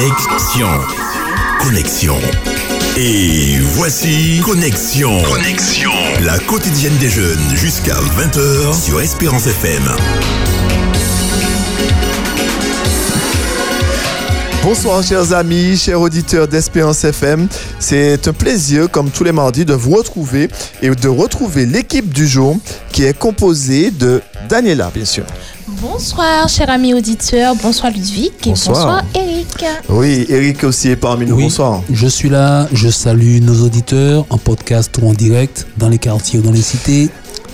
Connexion. Connexion. Et voici Connexion. Connexion. La quotidienne des jeunes jusqu'à 20h sur Espérance FM. Bonsoir chers amis, chers auditeurs d'Espérance FM. C'est un plaisir, comme tous les mardis, de vous retrouver et de retrouver l'équipe du jour qui est composée de Daniela, bien sûr. Bonsoir, chers amis auditeurs. Bonsoir, Ludwig. Et Bonsoir. bonsoir, Eric. Oui, Eric aussi est parmi nous. Oui, Bonsoir. Je suis là, je salue nos auditeurs en podcast ou en direct, dans les quartiers ou dans les cités,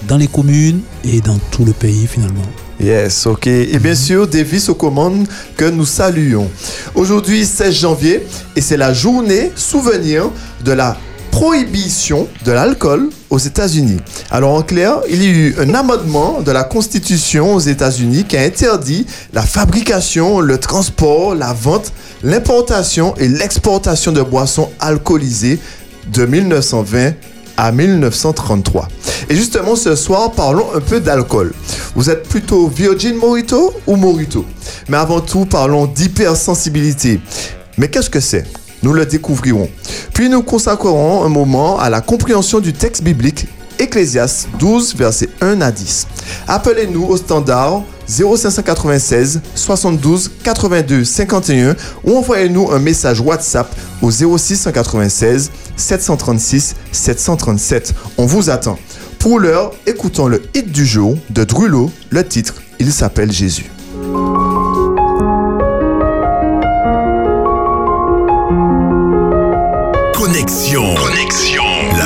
dans les communes et dans tout le pays finalement. Yes, ok. Et bien sûr, Davis aux commandes que nous saluons. Aujourd'hui, 16 janvier, et c'est la journée souvenir de la prohibition de l'alcool aux États-Unis. Alors en clair, il y a eu un amendement de la Constitution aux États-Unis qui a interdit la fabrication, le transport, la vente, l'importation et l'exportation de boissons alcoolisées de 1920 à 1933. Et justement, ce soir, parlons un peu d'alcool. Vous êtes plutôt Virgin Morito ou Morito? Mais avant tout, parlons d'hypersensibilité. Mais qu'est-ce que c'est? Nous le découvrirons. Puis nous consacrerons un moment à la compréhension du texte biblique Ecclésias 12, versets 1 à 10. Appelez-nous au standard 0596 72 82 51 ou envoyez-nous un message WhatsApp au 0696 736 737. On vous attend. Pour l'heure, écoutons le hit du jour de Drulo. Le titre, il s'appelle Jésus.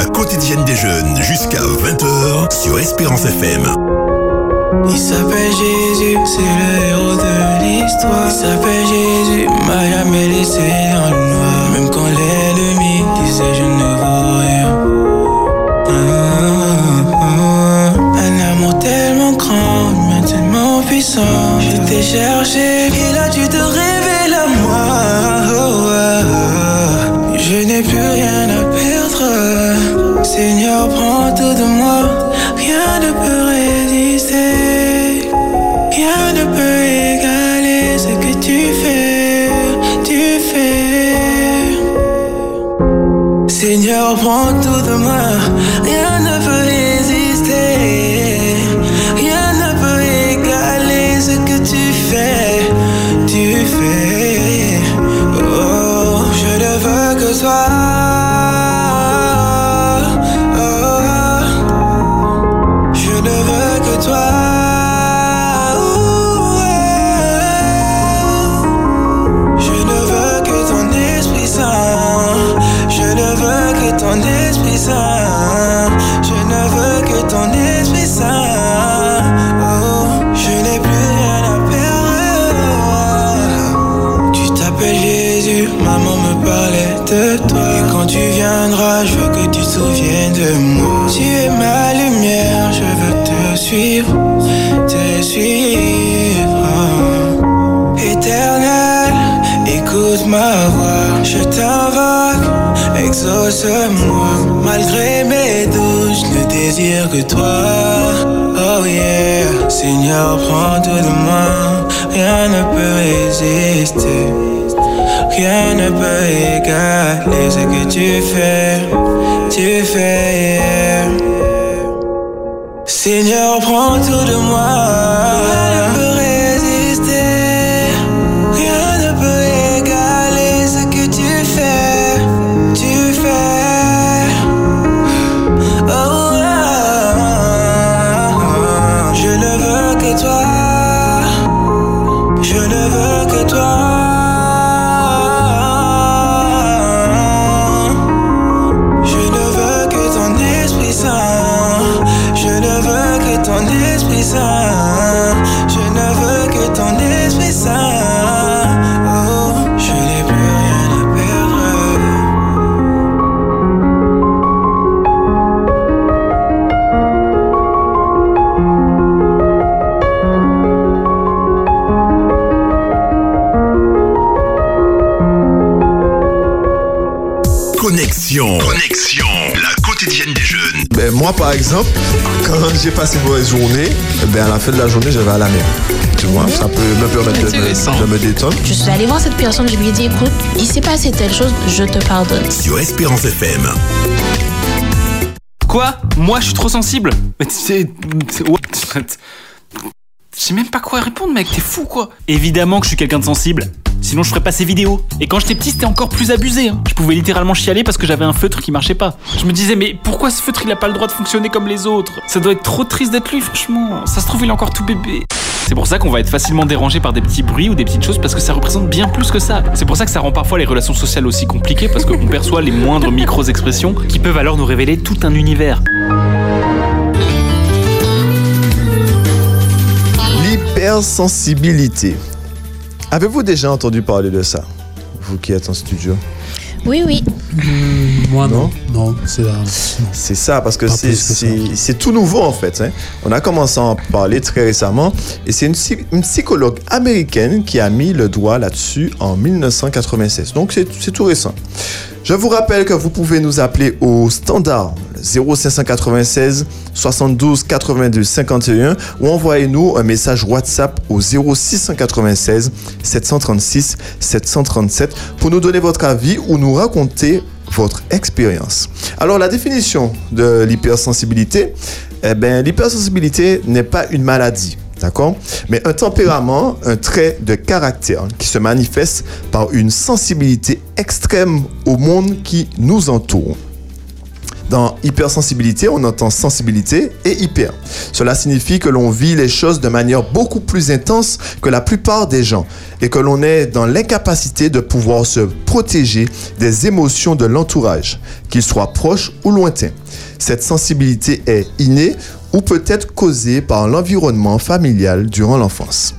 La quotidienne des jeunes jusqu'à 20h sur Espérance FM. Il s'appelle Jésus, c'est le héros de l'histoire. Il s'appelle Jésus, m'a jamais laissé dans noir. Même quand l'ennemi disait je ne vaux rien. Un amour tellement grand, mais tellement puissant. Je t'ai cherché, Malgré mes doutes, je ne désire que toi. Oh yeah, Seigneur, prends tout de moi, rien ne peut résister. Rien ne peut égaler ce que tu fais, tu fais. yeah. Seigneur, prends tout de moi. Moi, par exemple, quand j'ai passé une mauvaise journée, ben, à la fin de la journée, je vais à la mer. Tu vois, ça peut me permettre de me, de me détendre. Je suis allée voir cette personne, je lui ai dit écoute, il s'est passé telle chose, je te pardonne. Sur Espérance FM. Quoi? Moi, je suis trop sensible? Mais c'est... c'est- what? Je sais même pas quoi répondre, mec, t'es fou, quoi Évidemment que je suis quelqu'un de sensible. Sinon, je ferais pas ces vidéos. Et quand j'étais petit, c'était encore plus abusé. hein. Je pouvais littéralement chialer parce que j'avais un feutre qui marchait pas. Je me disais, mais pourquoi ce feutre, il a pas le droit de fonctionner comme les autres? Ça doit être trop triste d'être lui, franchement. Ça se trouve, il est encore tout bébé. C'est pour ça qu'on va être facilement dérangé par des petits bruits ou des petites choses parce que ça représente bien plus que ça. C'est pour ça que ça rend parfois les relations sociales aussi compliquées parce qu'on perçoit les moindres micro-expressions qui peuvent alors nous révéler tout un univers. L'hypersensibilité. Avez-vous déjà entendu parler de ça Vous qui êtes en studio? Oui, oui. Moi, non. Non, c'est non. C'est ça, parce que c'est- c'est c'est tout nouveau en fait. hein. On a commencé à en parler très récemment et c'est une, psy- une psychologue américaine qui a mis le doigt là-dessus en 1996. Donc c'est c'est tout récent. Je vous rappelle que vous pouvez nous appeler au standard 0596 72 82 51 ou envoyez-nous un message WhatsApp au 0696 736 737 pour nous donner votre avis ou nous raconter votre expérience. Alors la définition de l'hypersensibilité, eh ben, l'hypersensibilité n'est pas une maladie. D'accord? Mais un tempérament, un trait de caractère qui se manifeste par une sensibilité extrême au monde qui nous entoure. Dans hypersensibilité, on entend sensibilité et hyper. Cela signifie que l'on vit les choses de manière beaucoup plus intense que la plupart des gens et que l'on est dans l'incapacité de pouvoir se protéger des émotions de l'entourage, qu'ils soient proches ou lointains. Cette sensibilité est innée ou peut être causée par l'environnement familial durant l'enfance.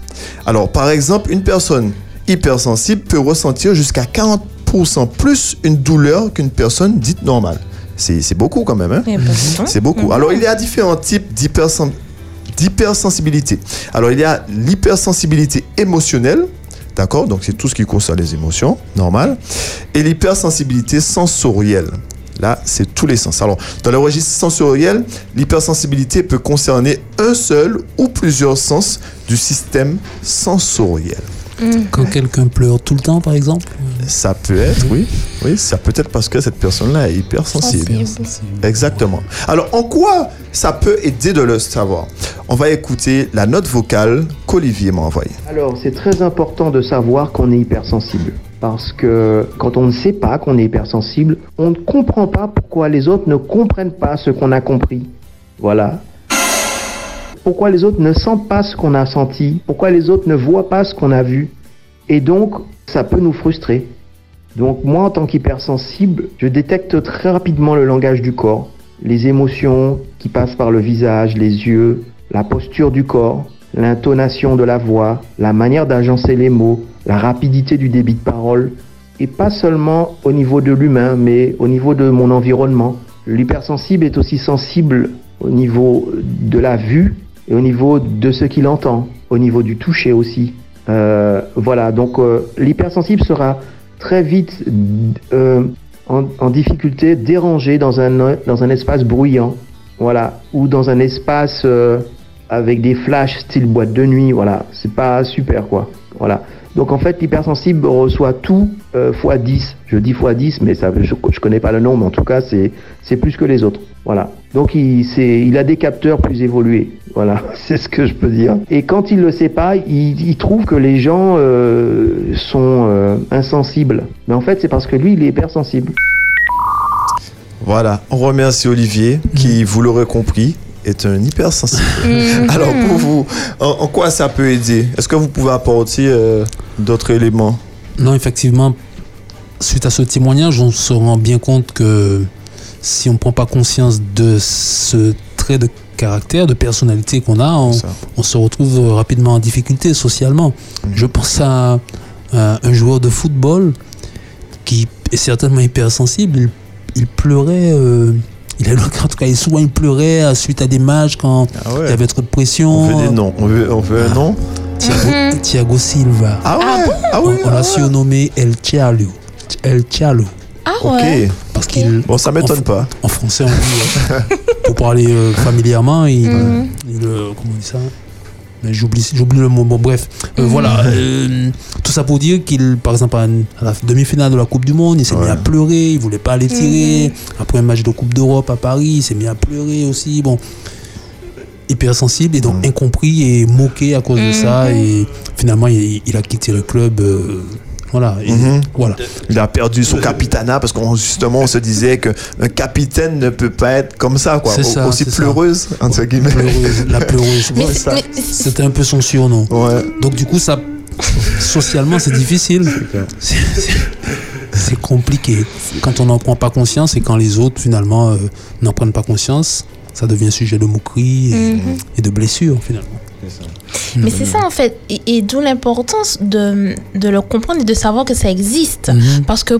Alors, par exemple, une personne hypersensible peut ressentir jusqu'à 40% plus une douleur qu'une personne dite normale. C'est beaucoup quand même, hein? C'est beaucoup. Alors, il y a différents types d'hypersen- d'hypersensibilité. Alors, il y a l'hypersensibilité émotionnelle, d'accord Donc, c'est tout ce qui concerne les émotions, normal. Et l'hypersensibilité sensorielle. Là, c'est tous les sens. Alors, dans le registre sensoriel, l'hypersensibilité peut concerner un seul ou plusieurs sens du système sensoriel. Quand quelqu'un pleure tout le temps, par exemple. Ça peut être, oui. Oui, ça peut être parce que cette personne-là est hypersensible. Sensible. Exactement. Alors, en quoi ça peut aider de le savoir On va écouter la note vocale qu'Olivier m'a envoyée. Alors, c'est très important de savoir qu'on est hypersensible. Parce que quand on ne sait pas qu'on est hypersensible, on ne comprend pas pourquoi les autres ne comprennent pas ce qu'on a compris. Voilà. Pourquoi les autres ne sentent pas ce qu'on a senti. Pourquoi les autres ne voient pas ce qu'on a vu. Et donc, ça peut nous frustrer. Donc moi, en tant qu'hypersensible, je détecte très rapidement le langage du corps, les émotions qui passent par le visage, les yeux, la posture du corps, l'intonation de la voix, la manière d'agencer les mots, la rapidité du débit de parole, et pas seulement au niveau de l'humain, mais au niveau de mon environnement. L'hypersensible est aussi sensible au niveau de la vue et au niveau de ce qu'il entend, au niveau du toucher aussi. Euh, voilà, donc euh, l'hypersensible sera très vite euh, en, en difficulté, dérangé dans un, dans un espace bruyant, voilà, ou dans un espace avec des flashs style boîte de nuit, voilà, c'est pas super quoi, voilà. Donc en fait, l'hypersensible reçoit tout euh, x 10. Je dis x 10, mais ça, je, je connais pas le nom, mais en tout cas, c'est c'est plus que les autres. Voilà. Donc il, c'est- il a des capteurs plus évolués. Voilà, c'est ce que je peux dire. Et quand il le sait pas, il, il trouve que les gens euh, sont euh, insensibles. Mais en fait, c'est parce que lui, il est hypersensible. Voilà, on remercie Olivier qui, vous l'aurez compris, est un hypersensible. Alors pour vous, en, en quoi ça peut aider? Est-ce que vous pouvez apporter euh, d'autres éléments? Non, effectivement, suite à ce témoignage, on se rend bien compte que si on ne prend pas conscience de ce trait de caractère, de personnalité qu'on a, on, se retrouve rapidement en difficulté socialement. Je pense à, à un joueur de football qui est certainement hypersensible. Il, il pleurait, euh, il a, en tout cas, il- souvent il pleurait à- suite à des matchs quand Ah il y avait trop de pression. On veut des noms. On veut, on veut un nom Thiago, Thiago Silva. Ah ouais Ah on oui on ah l'a ouais. surnommé El Chialo. El Chialo. Ah ouais. Parce Parce qu'il, Bon, ça m'étonne en- pas. En français, on dit, euh, pour parler euh, familièrement, il, Mhm. il, euh, comment on dit ça? J'oublie, j'oublie le mot. Bon, bref, Euh, Mhm. voilà. euh, tout ça pour dire qu'il, par exemple, à, la demi-finale de la Coupe du Monde, il s'est mis à pleurer, il voulait pas aller tirer. Mhm. Après un match de Coupe d'Europe à Paris, il s'est mis à pleurer aussi. Bon, hypersensible et donc Mhm. incompris et moqué à cause de ça. Et finalement, il, il a quitté le club. euh, voilà. Et Mhm. voilà. Il a perdu son capitanat parce qu'on justement on se disait que un capitaine ne peut pas être comme ça quoi, C'est ça, aussi ça. pleureuse entre guillemets. Pleureuse, la pleureuse. C'était un peu son surnom. Ouais. Donc du coup, ça, socialement, c'est difficile. C'est- compliqué. Quand on n'en prend pas conscience et quand les autres, finalement, euh, n'en prennent pas conscience, ça devient sujet de moquerie et, Mhm. et de blessures, finalement. Mais c'est ça en fait, et, et d'où l'importance de, de le comprendre et de savoir que ça existe. Mhm. Parce que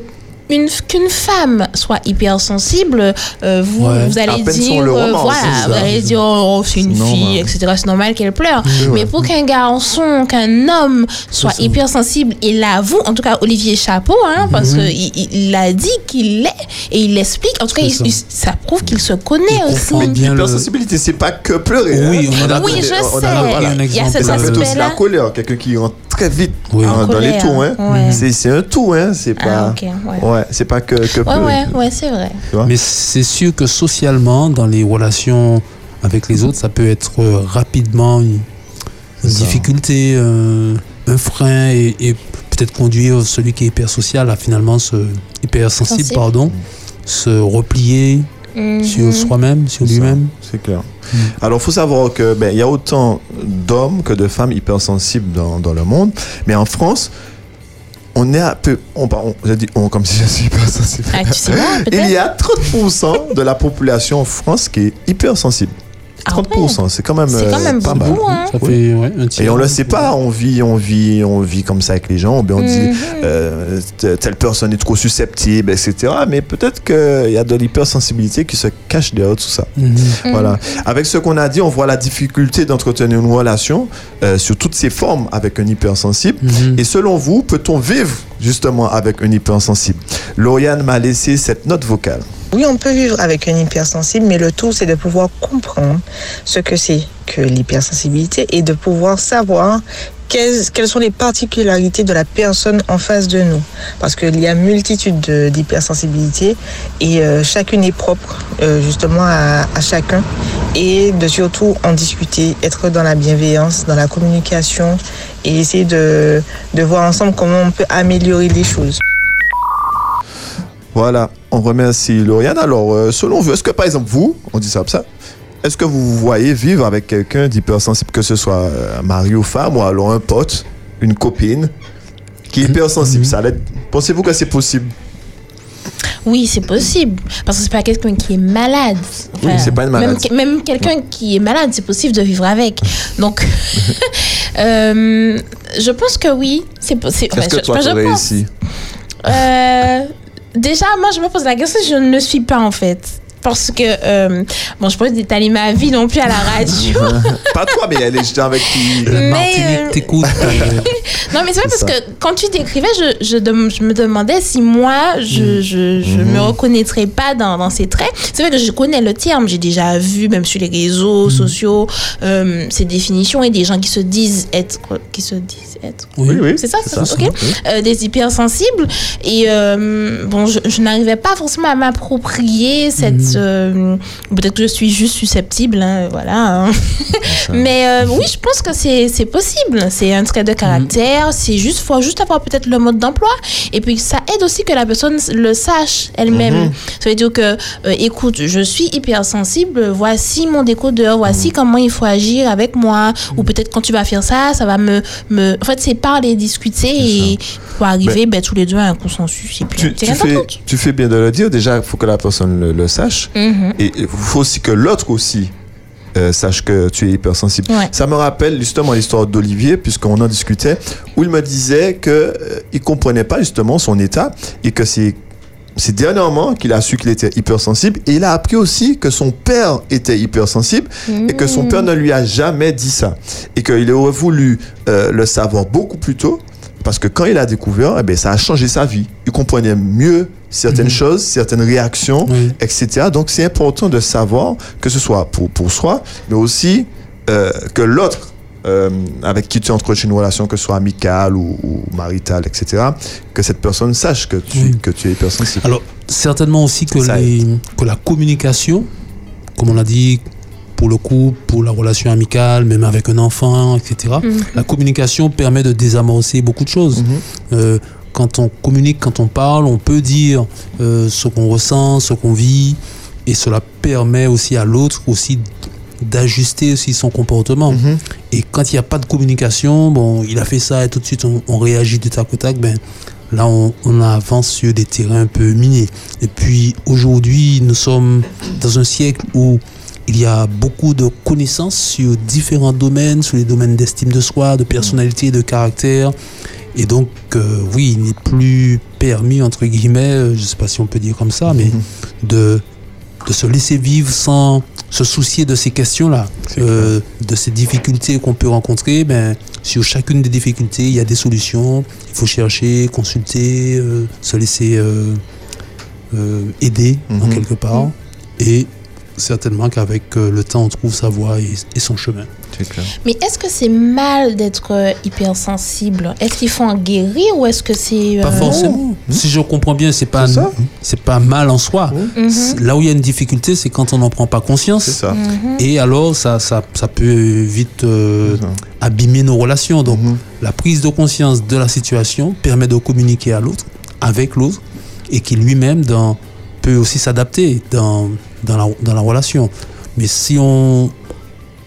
une- qu'une femme soit hypersensible, euh, vous, Ouais. vous allez dire, euh, roman, voilà, c'est ça. vous allez dire, oh, c'est une C'est fille, normal. etc. C'est normal qu'elle pleure. Mais pour qu'un garçon, qu'un homme soit hypersensible, et l'avoue, en tout cas Olivier Chapeau, hein, parce Mhm. qu'il il, il a dit qu'il l'est, et il l'explique, en tout cas, il- ça. il- ça prouve qu'il se connaît Il aussi. le... L'hypersensibilité, c'est pas que pleurer. Oui, hein. on a. Oui, je on sais. voilà. Il y a cet aussi la aspect-là. colère, quelqu'un qui rentre très vite Oui. hein, dans les tons. Hein. ouais. C'est, un tout, hein. c'est pas. Ah, ok, ouais. Ouais, c'est pas que, que Ouais, pleurer. ouais, ouais, c'est vrai. Mais c'est sûr que socialement, dans les relations avec les autres, ça peut être euh, rapidement une, difficulté, euh, un frein et, et peut-être conduire celui qui est hyper social à finalement se hypersensible, Sensible. pardon, se replier sur Mhm. soi-même, sur C'est lui-même. C'est clair. Mm. Alors, il faut savoir que ben, il y a autant d'hommes que de femmes hypersensibles dans, dans le monde. Mais en France, on est à peu. On, on, j'ai dit on comme si je suis hypersensible. Ah, tu sais pas, Il y a 30% de la population en France qui est hypersensible. Ah ouais. 30%, c'est quand même, quand euh, même pas mal. beaucoup, hein. Ça fait ouais, un tiers. Et on le sait pas, on vit, on vit, on vit comme ça avec les gens, ou bien on dit Mhm. euh, telle personne est trop susceptible, etc. Mais peut-être qu'il y a de l'hypersensibilité qui se cache derrière tout ça. Mhm. Mhm. Voilà. Avec ce qu'on a dit, on voit la difficulté d'entretenir une relation euh, sur toutes ses formes avec un hypersensible. Mhm. Et selon vous, peut-on vivre justement avec un hypersensible? Lauriane m'a laissé cette note vocale. Oui, on peut vivre avec un hypersensible, mais le tout, c'est de pouvoir comprendre ce que c'est que l'hypersensibilité et de pouvoir savoir quelles, sont les particularités de la personne en face de nous. Parce qu'il y a multitude de- d'hypersensibilité et euh, chacune est propre euh, justement à, à chacun. Et de surtout en discuter, être dans la bienveillance, dans la communication et essayer de, de voir ensemble comment on peut améliorer les choses. Voilà, on remercie Lauriane. Alors, euh, selon vous, est-ce que par exemple vous, on dit ça comme ça, est-ce que vous vous voyez vivre avec quelqu'un d'hypersensible, que ce soit euh, mari ou femme, ou alors un pote, une copine, qui est hypersensible? Ça l'aide- Pensez-vous que c'est possible? Oui, c'est possible. Parce que c'est pas quelqu'un qui est malade. Oui, c'est pas une Même, maladie. même quelqu'un qui est malade, c'est possible de vivre avec. Donc, euh, je pense que oui. C'est possible. Est-ce que je, toi, tu Euh, déjà, moi, je me pose la question, je ne le suis pas en fait. Parce que, euh, bon, je peux pas détailler ma vie non plus à la radio. Pas toi, mais il y a des gens avec qui. Mais, Martinique euh, euh, Non, mais c'est vrai parce que quand tu décrivais, je, je, je me demandais si moi, je, je, je me reconnaîtrais pas dans, dans ces traits. C'est vrai que je connais le terme, j'ai déjà vu, même sur les réseaux sociaux, euh, ces définitions et des gens qui se disent être. Qui se disent être. Oui, oui. C'est ça, c'est c'est ça. ok. Euh, des hypersensibles. Et euh, bon, je, je n'arrivais pas forcément à m'approprier cette. Euh, Peut-être que je suis juste susceptible, hein, voilà. hein. Mais euh, oui, je pense que c'est possible. C'est un trait de caractère. C'est juste, faut juste avoir peut-être le mode d'emploi. Et puis ça aide aussi que la personne le sache elle-même. Ça veut dire que, euh, écoute, je suis hypersensible. Voici mon décodeur. Voici comment il faut agir avec moi. Ou peut-être quand tu vas faire ça, ça va me, me. En fait, c'est parler, discuter et pour arriver ben, tous les deux à un consensus. Et puis, Tu, fais, tu fais bien de le dire. Déjà, il faut que la personne le, le sache. Mhm. Et il faut aussi que l'autre aussi euh, sache que tu es hypersensible. Ouais. Ça me rappelle justement l'histoire d'Olivier, puisqu'on en discutait, où il me disait qu'il ne comprenait pas justement son état et que c'est. C'est dernièrement qu'il a su qu'il était hypersensible et il a appris aussi que son père était hypersensible et que son père ne lui a jamais dit ça et qu'il aurait voulu euh, le savoir beaucoup plus tôt parce que quand il a découvert, eh ben, ça a changé sa vie. Il comprenait mieux certaines choses, certaines réactions, Oui. etc. Donc c'est important de savoir que ce soit pour, pour soi, mais aussi euh, que l'autre euh, avec qui tu entretiens une relation, que ce soit amicale ou, ou maritale, etc., que cette personne sache que tu, Oui. que tu es hypersensible. Alors, certainement aussi que, les- que la communication, comme on l'a dit, pour le couple, pour la relation amicale, même avec un enfant, etc., la communication permet de désamorcer beaucoup de choses. Mhm. Euh, quand on communique, quand on parle, on peut dire euh, ce qu'on ressent, ce qu'on vit, et cela permet aussi à l'autre aussi d'ajuster aussi son comportement. Mhm. Et quand il n'y a pas de communication, bon, il a fait ça et tout de suite on, on réagit du tac au tac, ben là on, on avance sur des terrains un peu minés. Et puis aujourd'hui, nous sommes dans un siècle où il y a beaucoup de connaissances sur différents domaines, sur les domaines d'estime de soi, de personnalité, de caractère. Et donc, euh, oui, il n'est plus permis, entre guillemets, euh, je ne sais pas si on peut dire comme ça, mais de, de se laisser vivre sans se soucier de ces questions-là, euh, de ces difficultés qu'on peut rencontrer. Ben, sur chacune des difficultés, il y a des solutions. Il faut chercher, consulter, euh, se laisser euh, euh, aider en Mhm. quelque part. Et certainement qu'avec euh, le temps, on trouve sa voie et, et son chemin. Clair. Mais est-ce que c'est mal d'être euh, hypersensible? Est-ce qu'il faut en guérir ou est-ce que c'est... Pas euh, forcément. Si je comprends bien, c'est pas C'est pas mal en soi. Mhm. Là où il y a une difficulté, c'est quand on n'en prend pas conscience. Ça. Mhm. Et alors, ça, ça, ça peut vite euh, abîmer nos relations. Donc, Mhm. la prise de conscience de la situation permet de communiquer à l'autre, avec l'autre, et qui lui-même peut aussi s'adapter dans, dans, la, dans la relation. Mais si on,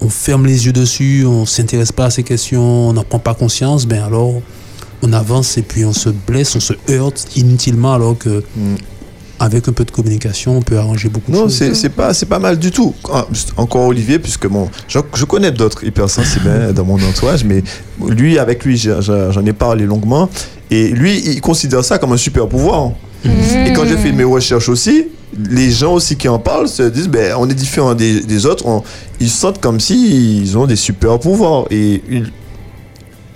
on ferme les yeux dessus, on ne s'intéresse pas à ces questions, on n'en prend pas conscience, ben alors on avance et puis on se blesse, on se heurte inutilement, alors que Mm. avec un peu de communication, on peut arranger beaucoup de Non, choses. c'est c'est pas, c'est pas mal du tout. Ah, Encore Olivier, puisque bon, je, je connais d'autres hypersensibles hein, dans mon entourage, mais lui, avec lui, j'en ai parlé longuement. Et lui, il considère ça comme un super pouvoir. Et quand j'ai fait mes recherches aussi, les gens aussi qui en parlent se disent, ben, on est différent des, autres. ils se sentent comme s'ils ont des super pouvoirs. Et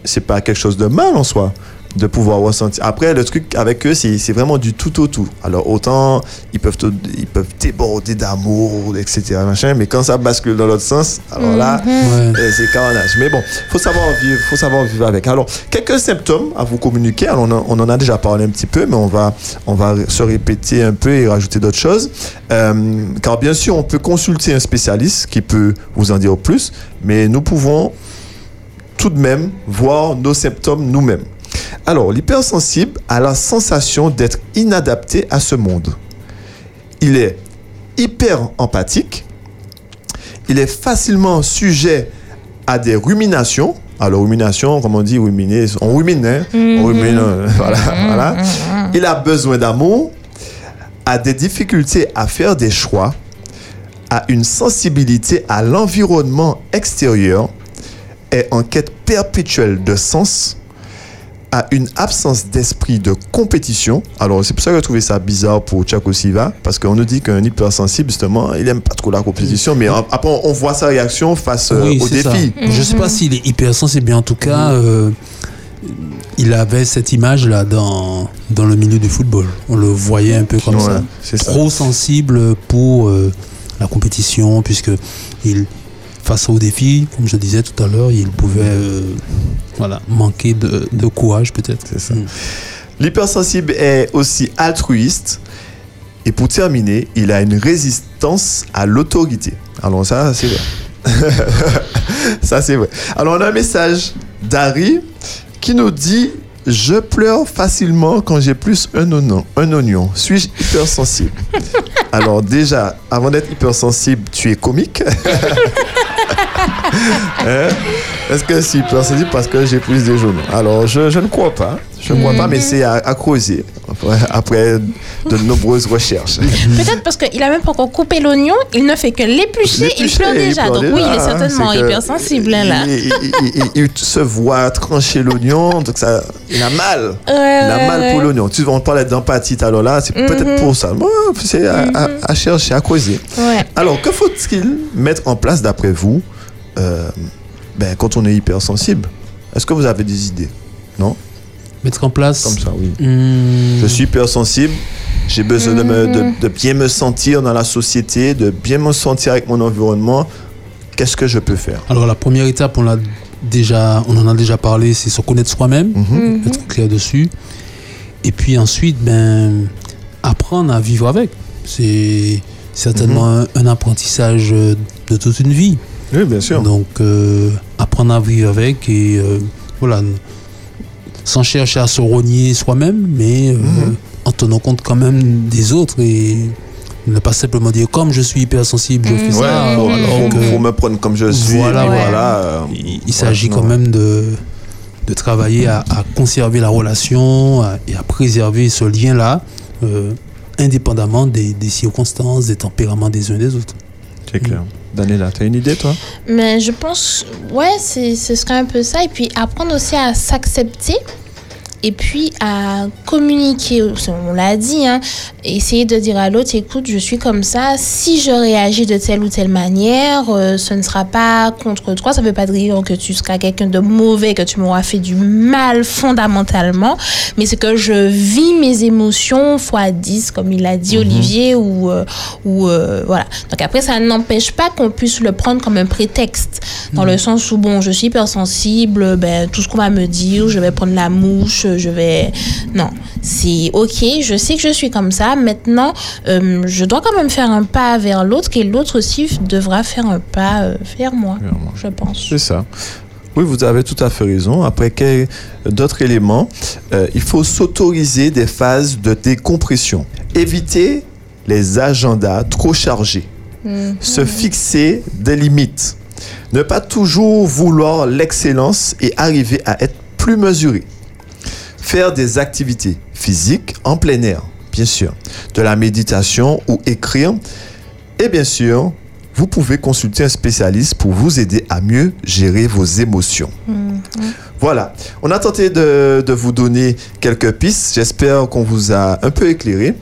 c'est pas quelque chose de mal en soi de pouvoir ressentir. Après, le truc avec eux, c'est vraiment du tout au tout. Alors, autant ils peuvent, ils peuvent déborder d'amour, etc. Machin, mais quand ça bascule dans l'autre sens, alors là, Ouais. euh, c'est carnage. Mais bon, faut savoir vivre, faut savoir vivre avec. Alors, quelques symptômes à vous communiquer. Alors, on, en- on en a déjà parlé un petit peu, mais on va, on va se répéter un peu et rajouter d'autres choses. Euh, car bien sûr, on peut consulter un spécialiste qui peut vous en dire plus, mais nous pouvons tout de même voir nos symptômes nous-mêmes. Alors, l'hypersensible a la sensation d'être inadapté à ce monde. Il est hyper empathique. Il est facilement sujet à des ruminations. Alors, rumination, comme on dit, ruminer, on rumine, hein? On rumine, euh, voilà, voilà. Il a besoin d'amour, a des difficultés à faire des choix, a une sensibilité à l'environnement extérieur, est en quête perpétuelle de sens, a une absence d'esprit de compétition. Alors, c'est pour ça que j'ai trouvé ça bizarre pour Thiago Silva, parce qu'on nous dit qu'un hypersensible, justement, il aime pas trop la compétition, mais après, on voit sa réaction face euh, Oui, au c'est ça. défi. Je sais pas s'il est hypersensible, mais en tout cas, euh, il avait cette image-là dans, dans le milieu du football. On le voyait un peu comme Ouais, ça. c'est ça. Trop sensible pour euh, la compétition, puisque il, face au défi, comme je disais tout à l'heure, il pouvait euh, voilà, manquer de, de courage peut-être. C'est ça. Mm. L'hypersensible est aussi altruiste. Et pour terminer, il a une résistance à l'autorité. Alors ça, c'est vrai. ça, c'est vrai. Alors on a un message d'Harry qui nous dit Je pleure facilement quand j'ai plus un oignon. Un oignon. Suis-je hypersensible? Alors déjà, avant d'être hypersensible, tu es comique. Hein? Est-ce que je suis hypersensible parce que j'ai plus de genoux Alors, je, je ne crois pas. Je ne crois pas, mais c'est à, à creuser après, après de nombreuses recherches. Peut-être parce qu'il a même pas encore coupé l'oignon, il ne fait que l'éplucher, il pleure déjà. pleure Donc déjà, oui, il est hein, certainement hypersensible hein, là. Il, il- se voit trancher l'oignon, donc ça, il a mal. Ouais, Il a mal pour l'oignon. Tu on parlait d'empathie l'heure là, c'est peut-être pour ça. Bon, c'est à, à- à chercher, à creuser. Ouais. Alors, que faut-il mettre en place d'après vous euh, ben, quand on est hypersensible Est-ce que vous avez des idées? Non? Mettre en place. Comme ça, oui. Hmm, Je suis hypersensible. J'ai besoin de, me- de- de bien me sentir dans la société, de bien me sentir avec mon environnement. Qu'est-ce que je peux faire? Alors la première étape, on l'a déjà, on en a déjà parlé, c'est se connaître soi-même, Mhm. être clair dessus. Et puis ensuite, ben, apprendre à vivre avec. C'est certainement un, un apprentissage de toute une vie. Oui, bien sûr. Donc euh, apprendre à vivre avec et euh, voilà, sans chercher à se rogner soi-même, mais euh, Mhm. en tenant compte quand même des autres et ne pas simplement dire comme je suis hypersensible, je fais Ouais, ça. alors que- me prendre comme je suis. Voilà, et ouais. voilà, il, il s'agit ouais, quand même de, de travailler à, à conserver la relation à- et à préserver ce lien-là, euh, indépendamment des, des circonstances, des tempéraments des uns des autres. C'est clair. Daniela, t'as une idée, toi? Mais je pense, ouais, ce serait un peu ça. Et puis apprendre aussi à s'accepter. Et puis à communiquer, on l'a dit, hein, essayer de dire à l'autre, écoute, je suis comme ça, si je réagis de telle ou telle manière, euh, ce ne sera pas contre toi, ça ne veut pas dire que tu seras quelqu'un de mauvais, que tu m'auras fait du mal fondamentalement, mais c'est que je vis mes émotions fois 10, comme il a dit Olivier, ou, euh, ou euh, voilà. Donc après, ça n'empêche pas qu'on puisse le prendre comme un prétexte, dans le sens où, bon, je suis hypersensible, ben, tout ce qu'on va me dire, je vais prendre la mouche, je vais... Non, c'est ok, je sais que je suis comme ça, maintenant, euh, je dois quand même faire un pas vers l'autre, et l'autre aussi devra faire un pas euh, vers moi, je pense. C'est ça. Oui, vous avez tout à fait raison. Après quel- d'autres éléments, euh, il faut s'autoriser des phases de décompression. Éviter les agendas trop chargés. Se fixer des limites. Ne pas toujours vouloir l'excellence et arriver à être plus mesuré. Faire des activités physiques en plein air, bien sûr. De la méditation ou écrire. Et bien sûr, vous pouvez consulter un spécialiste pour vous aider à mieux gérer vos émotions. Voilà, on a tenté de, de vous donner quelques pistes. J'espère qu'on vous a un peu éclairé.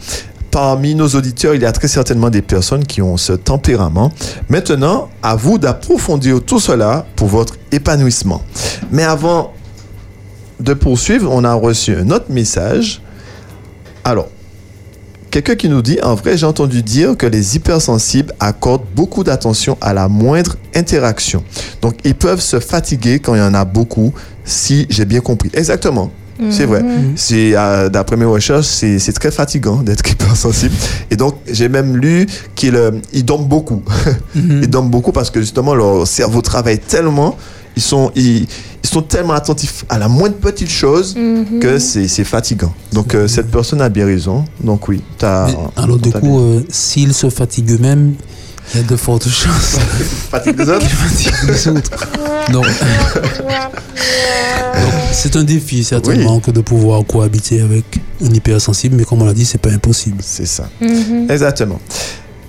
Parmi nos auditeurs, il y a très certainement des personnes qui ont ce tempérament. Maintenant, à vous d'approfondir tout cela pour votre épanouissement. Mais avant de poursuivre, on a reçu un autre message. Alors, Quelqu'un qui nous dit, en vrai, j'ai entendu dire que les hypersensibles accordent beaucoup d'attention à la moindre interaction. Donc, ils peuvent se fatiguer quand il y en a beaucoup, si j'ai bien compris. Exactement. C'est vrai. C'est euh, d'après mes recherches, c'est très fatigant d'être hypersensible. Et donc, j'ai même lu qu'ils euh, dorment beaucoup. ils dorment beaucoup parce que justement, leur cerveau travaille tellement, ils sont, ils, ils sont tellement attentifs à la moindre petite chose que c'est c'est fatigant. Donc, euh, cette personne a bien raison. Donc, oui, tu as. Mais alors du coup, euh, s'ils se fatiguent eux-mêmes, il y a de fortes chances fatigue des autres qu'ils fatiguent les autres. Donc, c'est un défi certainement que de pouvoir cohabiter avec un hypersensible, mais comme on l'a dit, c'est pas impossible. C'est ça. Exactement.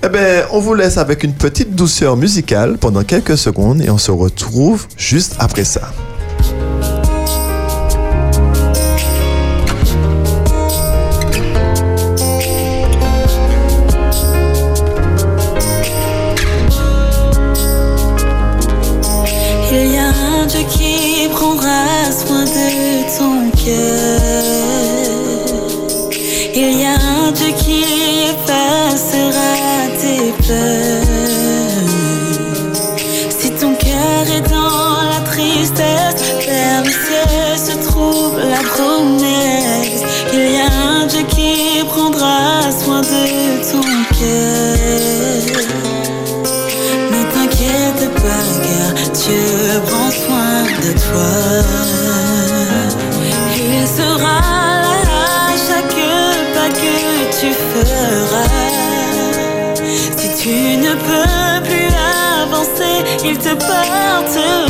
Eh bien, on vous laisse avec une petite douceur musicale pendant quelques secondes et on se retrouve juste après ça. Avancer, il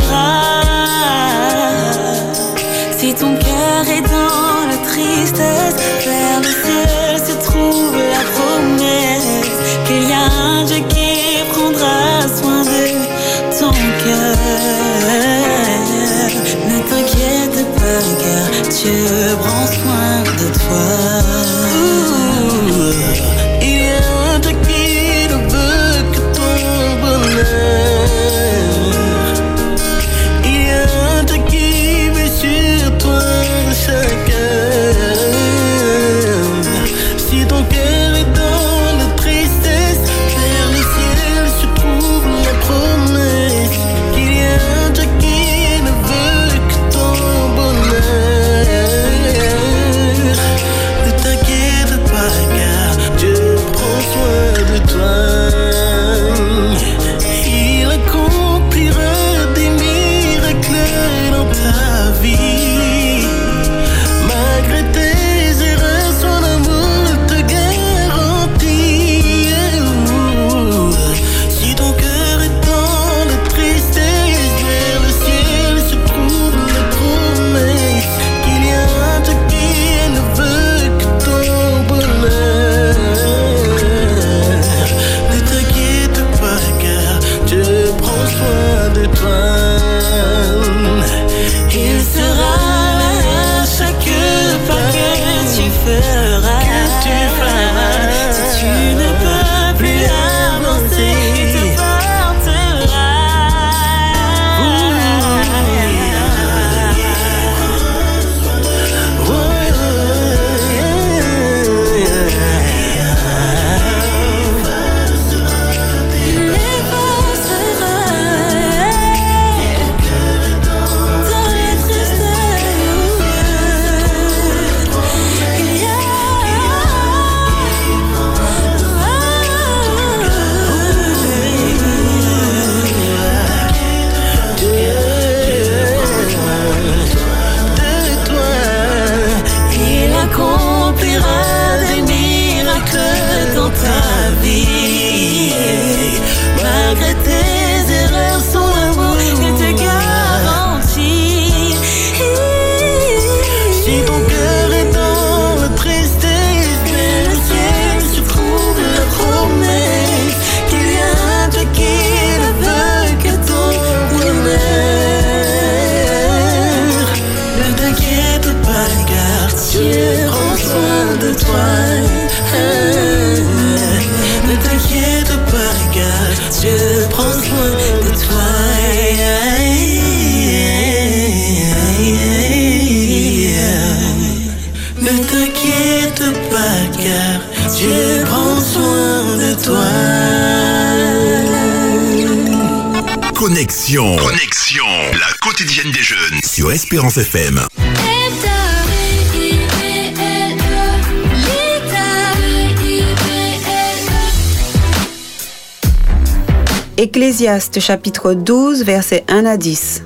Chapitre 12 versets 1 à 10.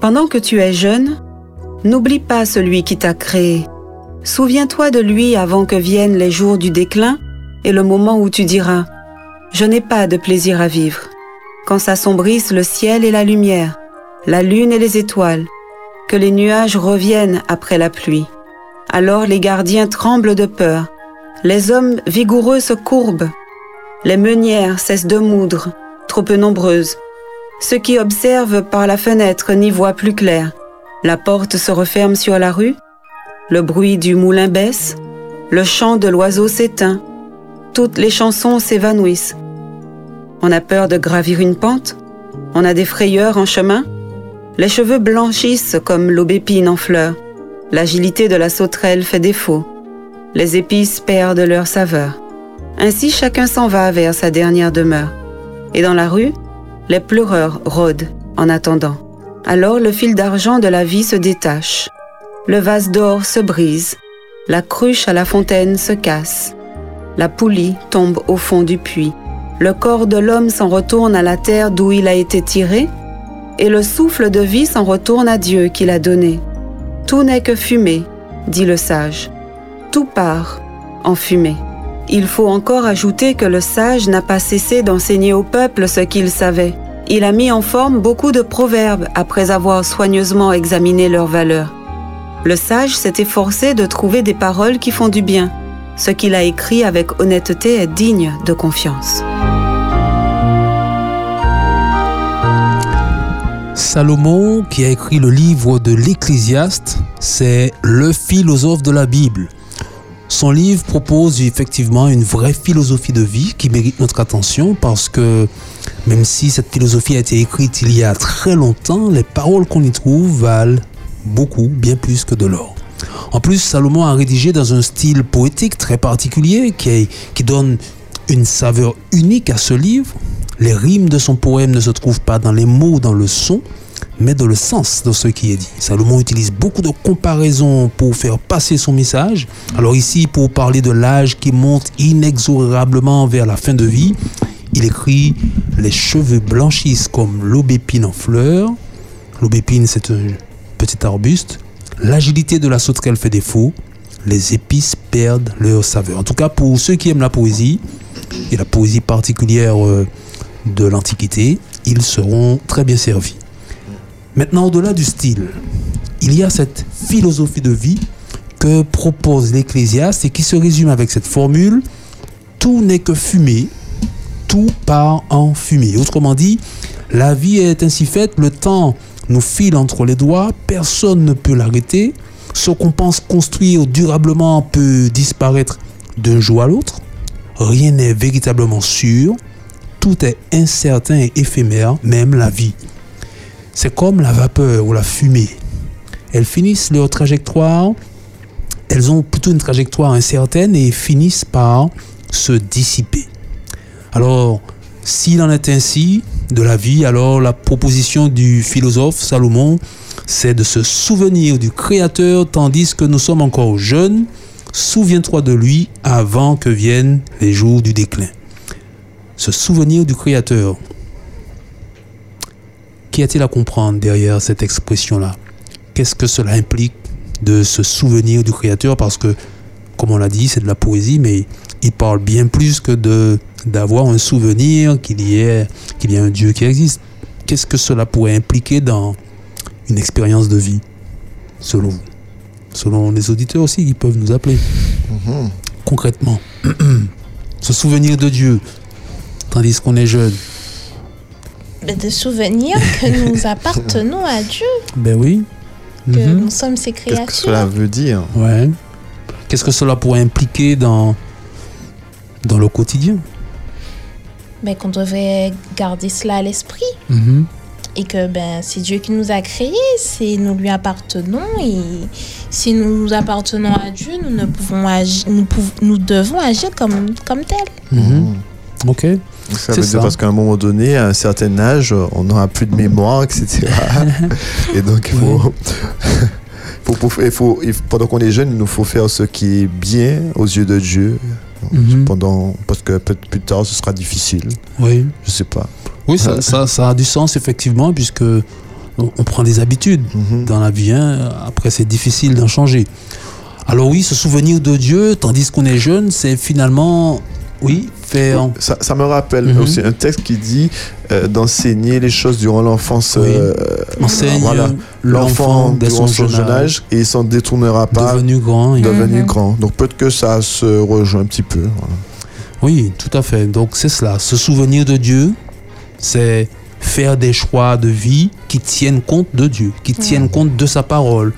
Pendant que tu es jeune, n'oublie pas celui qui t'a créé. Souviens-toi de lui avant que viennent les jours du déclin et le moment où tu diras ⁇ Je n'ai pas de plaisir à vivre ⁇ quand s'assombrissent le ciel et la lumière, la lune et les étoiles, que les nuages reviennent après la pluie. Alors les gardiens tremblent de peur, les hommes vigoureux se courbent, les meunières cessent de moudre, trop peu nombreuses. Ceux qui observent par la fenêtre n'y voient plus clair. La porte se referme sur la rue, le bruit du moulin baisse, le chant de l'oiseau s'éteint, toutes les chansons s'évanouissent. On a peur de gravir une pente, on a des frayeurs en chemin, les cheveux blanchissent comme l'aubépine en fleurs, l'agilité de la sauterelle fait défaut, les épices perdent leur saveur. Ainsi chacun s'en va vers sa dernière demeure. Et dans la rue, les pleureurs rôdent en attendant. Alors le fil d'argent de la vie se détache, le vase d'or se brise, la cruche à la fontaine se casse, la poulie tombe au fond du puits, le corps de l'homme s'en retourne à la terre d'où il a été tiré, et le souffle de vie s'en retourne à Dieu qui l'a donné. Tout n'est que fumée, dit le sage. Tout part en fumée. Il faut encore ajouter que le sage n'a pas cessé d'enseigner au peuple ce qu'il savait. Il a mis en forme beaucoup de proverbes après avoir soigneusement examiné leurs valeurs. Le sage s'est efforcé de trouver des paroles qui font du bien. Ce qu'il a écrit avec honnêteté est digne de confiance. Salomon, qui a écrit le livre de l'Ecclésiaste, c'est le philosophe de la Bible. Son livre propose effectivement une vraie philosophie de vie qui mérite notre attention parce que même si cette philosophie a été écrite il y a très longtemps, les paroles qu'on y trouve valent beaucoup, bien plus que de l'or. En plus, Salomon a rédigé dans un style poétique très particulier qui, donne une saveur unique à ce livre. Les rimes de son poème ne se trouvent pas dans les mots, dans le son, mais dans le sens de ce qui est dit. Salomon utilise beaucoup de comparaisons pour faire passer son message. Alors ici, pour parler de l'âge qui monte inexorablement vers la fin de vie, il écrit Les cheveux blanchissent comme l'aubépine en fleurs. L'aubépine, c'est un petit arbuste. L'agilité de la sauterelle fait défaut. Les épices perdent leur saveur. En tout cas, pour ceux qui aiment la poésie, et la poésie particulière euh, de l'Antiquité, ils seront très bien servis. Maintenant, au-delà du style, il y a cette philosophie de vie que propose l'Ecclésiaste et qui se résume avec cette formule tout n'est que fumée, tout part en fumée. Autrement dit, la vie est ainsi faite, le temps nous file entre les doigts, personne ne peut l'arrêter. Ce qu'on pense construire durablement peut disparaître d'un jour à l'autre. Rien n'est véritablement sûr. Tout est incertain et éphémère, même la vie. C'est comme la vapeur ou la fumée. Elles finissent leur trajectoire, elles ont plutôt une trajectoire incertaine et finissent par se dissiper. Alors, s'il en est ainsi de la vie, alors la proposition du philosophe Salomon, c'est de se souvenir du Créateur tandis que nous sommes encore jeunes. Souviens-toi de lui avant que viennent les jours du déclin. Se souvenir du Créateur. Qu'y a-t-il à comprendre derrière cette expression-là? Qu'est-ce que cela implique de se souvenir du Créateur? Parce que, comme on l'a dit, c'est de la poésie, mais il parle bien plus que de d'avoir un souvenir qu'il y ait qu'il y a un Dieu qui existe. Qu'est-ce que cela pourrait impliquer dans une expérience de vie, selon vous? Selon les auditeurs aussi qui peuvent nous appeler. Concrètement, se souvenir de Dieu, tandis qu'on est jeune. Mais de souvenir que nous appartenons à Dieu, Ben oui. que Mhm. nous sommes ses Qu'est-ce que cela créatures. veut dire? Ouais. qu'est-ce que cela pourrait impliquer dans, dans le quotidien? Mais qu'on devrait garder cela à l'esprit. Mhm. Et que ben, c'est Dieu qui nous a créés, c'est nous lui appartenons. Et si nous appartenons à Dieu, nous, ne pouvons agir, nous, devons agir comme, comme tel. Mhm. Ok. Ça veut dire parce qu'à un moment donné, à un certain âge, on n'aura plus de mémoire, etc. Et donc, il faut, faut- pendant qu'on est jeune, il nous faut faire ce qui est bien aux yeux de Dieu. Mhm. Pendant, parce que peut-être plus tard, ce sera difficile. Oui. Je sais pas. Oui, ça, ça, ça a du sens, effectivement, puisque on, on prend des habitudes Mhm. dans la vie. hein. Après, c'est difficile d'en changer. Alors oui, se souvenir de Dieu, tandis qu'on est jeune, c'est finalement, oui, faire... Ça, ça me rappelle Mhm. aussi un texte qui dit euh, d'enseigner les choses durant l'enfance. Oui. euh, Enseigne voilà. l'enfant dès son jeune âge, et il s'en détournera pas. devenu grand. et- devenu Mhm. grand. Donc peut-être que ça se rejoint un petit peu. voilà. Oui, tout à fait. Donc c'est cela. Se souvenir de Dieu, c'est faire des choix de vie qui tiennent compte de Dieu, qui tiennent compte de sa parole,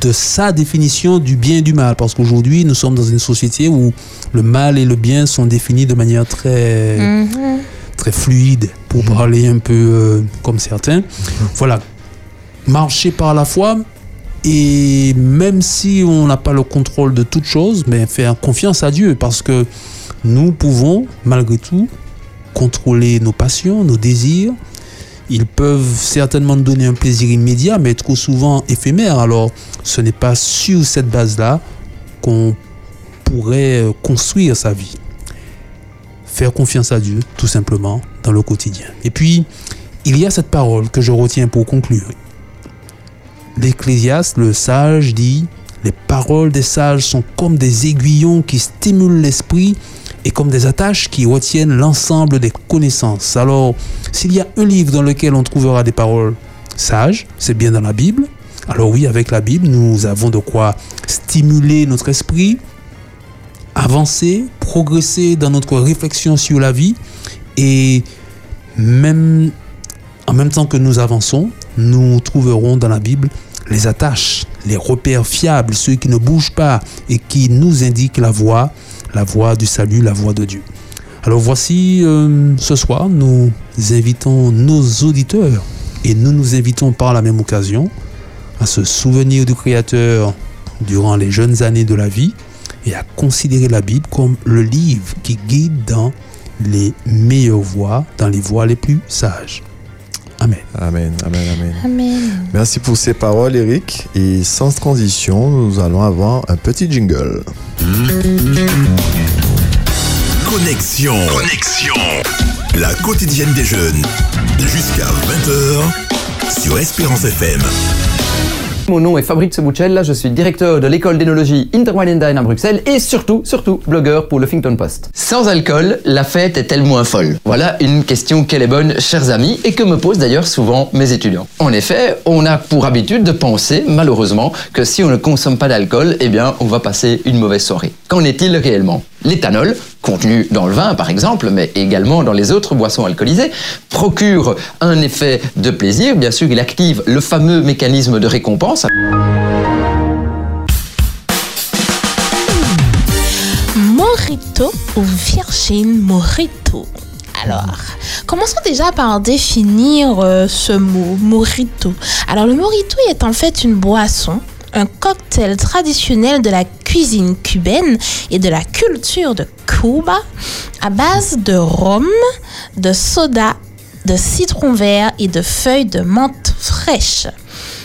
de sa définition du bien et du mal. Parce qu'aujourd'hui, nous sommes dans une société où le mal et le bien sont définis de manière très, Mhm. très fluide, pour parler un peu euh, comme certains. Voilà. Marcher par la foi. Et même si on n'a pas le contrôle de toute chose, mais faire confiance à Dieu, parce que nous pouvons, malgré tout, contrôler nos passions, nos désirs. Ils peuvent certainement donner un plaisir immédiat, mais trop souvent éphémère. Alors, ce n'est pas sur cette base-là qu'on pourrait euh, construire sa vie. Faire confiance à Dieu, tout simplement, dans le quotidien. Et puis, il y a cette parole que je retiens pour conclure. L'Ecclésiaste, le sage, dit Les paroles des sages sont comme des aiguillons qui stimulent l'esprit et comme des attaches qui retiennent l'ensemble des connaissances. Alors, s'il y a un livre dans lequel on trouvera des paroles sages, c'est bien dans la Bible. Alors oui, avec la Bible, nous avons de quoi stimuler notre esprit, avancer, progresser dans notre réflexion sur la vie et même en même temps que nous avançons, nous trouverons dans la Bible les attaches, les repères fiables, ceux qui ne bougent pas et qui nous indiquent la voie, la voie du salut, la voie de Dieu. Alors voici, euh, ce soir, nous invitons nos auditeurs et nous nous invitons par la même occasion à se souvenir du Créateur durant les jeunes années de la vie et à considérer la Bible comme le livre qui guide dans les meilleures voies, dans les voies les plus sages. Amen. Amen, amen, amen. Amen. Merci pour ces paroles, Eric. Et sans transition, nous allons avoir un petit jingle. Connexion. Connexion. La quotidienne des jeunes. Jusqu'à 20h sur Espérance FM. Mon nom est Fabrice Bouchel, je suis directeur de l'école d'énologie Interwalendine à Bruxelles et surtout, surtout, blogueur pour le Huffington Post. Sans alcool, la fête est-elle moins folle Voilà une question qu'elle est bonne, chers amis, et que me posent d'ailleurs souvent mes étudiants. En effet, on a pour habitude de penser, malheureusement, que si on ne consomme pas d'alcool, eh bien, on va passer une mauvaise soirée. Qu'en est-il réellement? L'éthanol, contenu dans le vin par exemple, mais également dans les autres boissons alcoolisées, procure un effet de plaisir. Bien sûr, il active le fameux mécanisme de récompense. Morito ou Virgin Morito? Alors, commençons déjà par définir euh, ce mot, morito. Alors, le morito est en fait une boisson, un cocktail traditionnel de la cuisine cubaine et de la culture de Cuba à base de rhum, de soda, de citron vert et de feuilles de menthe fraîche.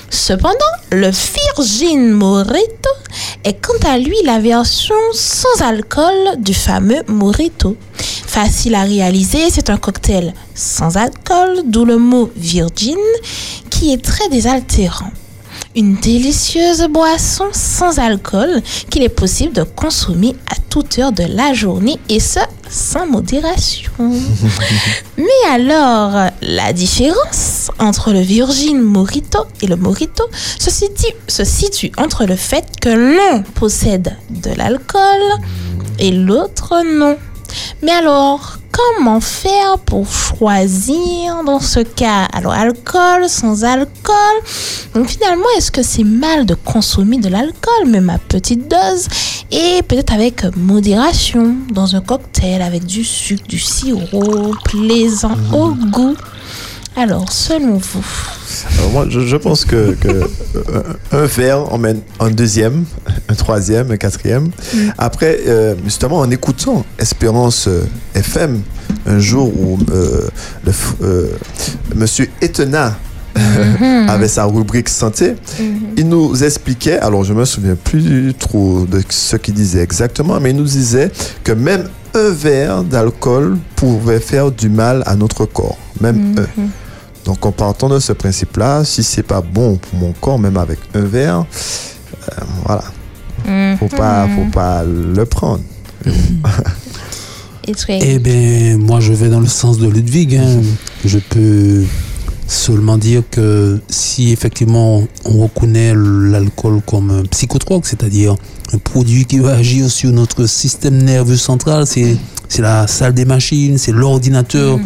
Cependant, le Virgin Morito est quant à lui la version sans alcool du fameux Morito. Facile à réaliser, c'est un cocktail sans alcool, d'où le mot Virgin, qui est très désaltérant. Une délicieuse boisson sans alcool qu'il est possible de consommer à toute heure de la journée et ce, sans modération. Mais alors, la différence entre le Virgin Morito et le Morito se situe, se situe entre le fait que l'un possède de l'alcool et l'autre non. Mais alors, comment faire pour choisir dans ce cas? Alors, alcool, sans alcool? Donc finalement, est-ce que c'est mal de consommer de l'alcool, même à petite dose? Et peut-être avec modération dans un cocktail avec du sucre, du sirop, plaisant au goût. Alors, selon vous, Alors moi, je, je pense que, que, euh, un verre emmène un deuxième, un troisième, un quatrième. Après, euh, justement, en écoutant Espérance euh, FM, un jour où euh, le euh, Monsieur Etena avait sa rubrique santé, il nous expliquait, alors je me souviens plus trop de ce qu'il disait exactement, mais il nous disait que même un verre d'alcool pouvait faire du mal à notre corps, même un. Donc en partant de ce principe-là, si c'est pas bon pour mon corps, même avec un verre, euh, voilà, faut pas, faut pas le prendre. Eh bien, moi, je vais dans le sens de Ludwig. hein. Je peux seulement dire que si effectivement on reconnaît l'alcool comme un psychotrope, c'est-à-dire un produit qui va agir sur notre système nerveux central, c'est c'est la salle des machines, c'est l'ordinateur